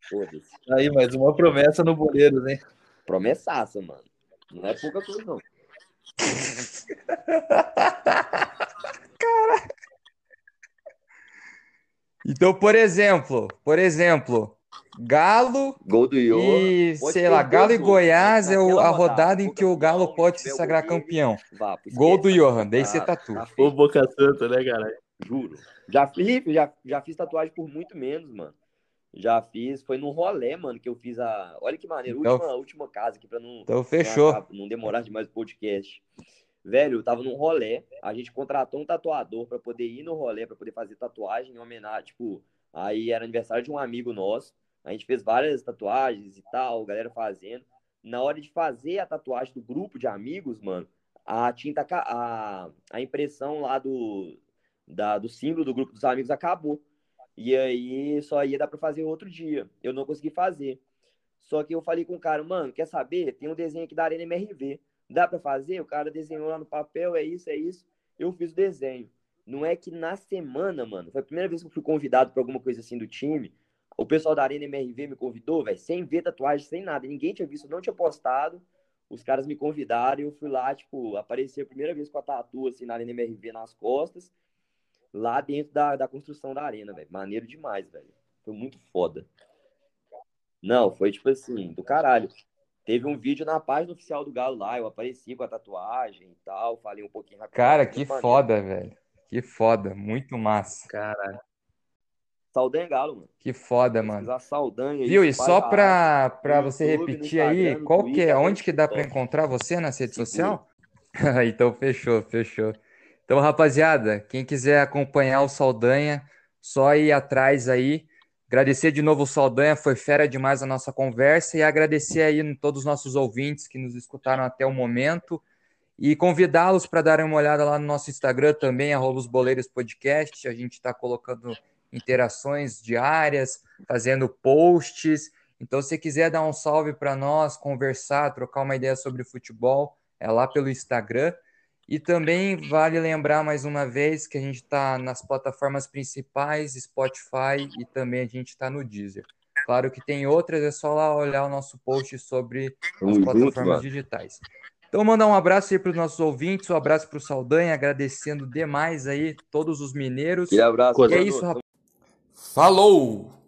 Foda-se. Aí, mais uma promessa no Boleiros, hein? Promessaça, mano. Não é pouca coisa, não. Então, por exemplo, por exemplo, Galo Gol do e, pode sei lá, Galo e jogo, Goiás é o- a rodada, rodada em que o Galo pode se sagrar campeão. Gol do. Johan, daí você Tá- tatua. tá Ô. Boca Santa, né, caralho? Juro. Já, Felipe, já, já fiz tatuagem por muito menos, mano. Já fiz, foi num rolê, mano, que eu fiz a. Olha que maneiro, Então- última, última casa aqui pra não, Então, fechou. não, não demorar demais o podcast. Velho, eu tava num rolê, a gente contratou um tatuador pra poder ir no rolê, pra poder fazer tatuagem em homenagem, tipo, aí era aniversário de um amigo nosso. A gente fez várias tatuagens e tal, galera fazendo. Na hora de fazer a tatuagem do grupo de amigos, mano, a tinta, a, a impressão lá do, da, do símbolo do grupo dos amigos acabou. E aí só ia dar pra fazer outro dia. Eu não consegui fazer. Só que eu falei com o cara, mano, quer saber? Tem um desenho aqui da Arena MRV. Dá pra fazer? O cara desenhou lá no papel, é isso, é isso. Eu fiz o desenho. Não é que na semana, mano, foi a primeira vez que eu fui convidado pra alguma coisa assim do time. O pessoal da Arena MRV me convidou, velho, sem ver tatuagem, sem nada. Ninguém tinha visto, não tinha postado. Os caras me convidaram e eu fui lá, tipo, apareci a primeira vez com a tatu, assim, na Arena MRV nas costas, lá dentro da, da construção da arena, velho. Maneiro demais, velho. Foi muito foda. Não, foi tipo assim, do caralho. Teve um vídeo na página oficial do Galo lá, eu apareci com a tatuagem e tal, falei um pouquinho rápido. Cara, que maneiro. foda, velho. Que foda, muito massa. Caralho. Saldanha Galo, mano. Que foda, mano. Saldanha Viu? E só pra, pra você YouTube, no repetir aí, qual que é, onde que dá pra TikTok. encontrar você na rede social? Então, fechou, fechou. Então, rapaziada, quem quiser acompanhar o Saldanha, só ir atrás aí. Agradecer de novo o Saldanha, foi fera demais a nossa conversa e agradecer aí todos os nossos ouvintes que nos escutaram até o momento e convidá-los para darem uma olhada lá no nosso Instagram também, arroba os Boleiros Podcast. A gente está colocando interações diárias, fazendo posts. Então, se quiser dar um salve para nós, conversar, trocar uma ideia sobre futebol, é lá pelo Instagram. E também vale lembrar mais uma vez que a gente está nas plataformas principais, Spotify e também a gente está no Deezer. Claro que tem outras, é só lá olhar o nosso post sobre as junto, plataformas mano. digitais. Então, mandar um abraço aí para os nossos ouvintes, um abraço para o Saldanha, agradecendo demais aí todos os mineiros. Aquele abraço, E é isso, rapaz. Falou!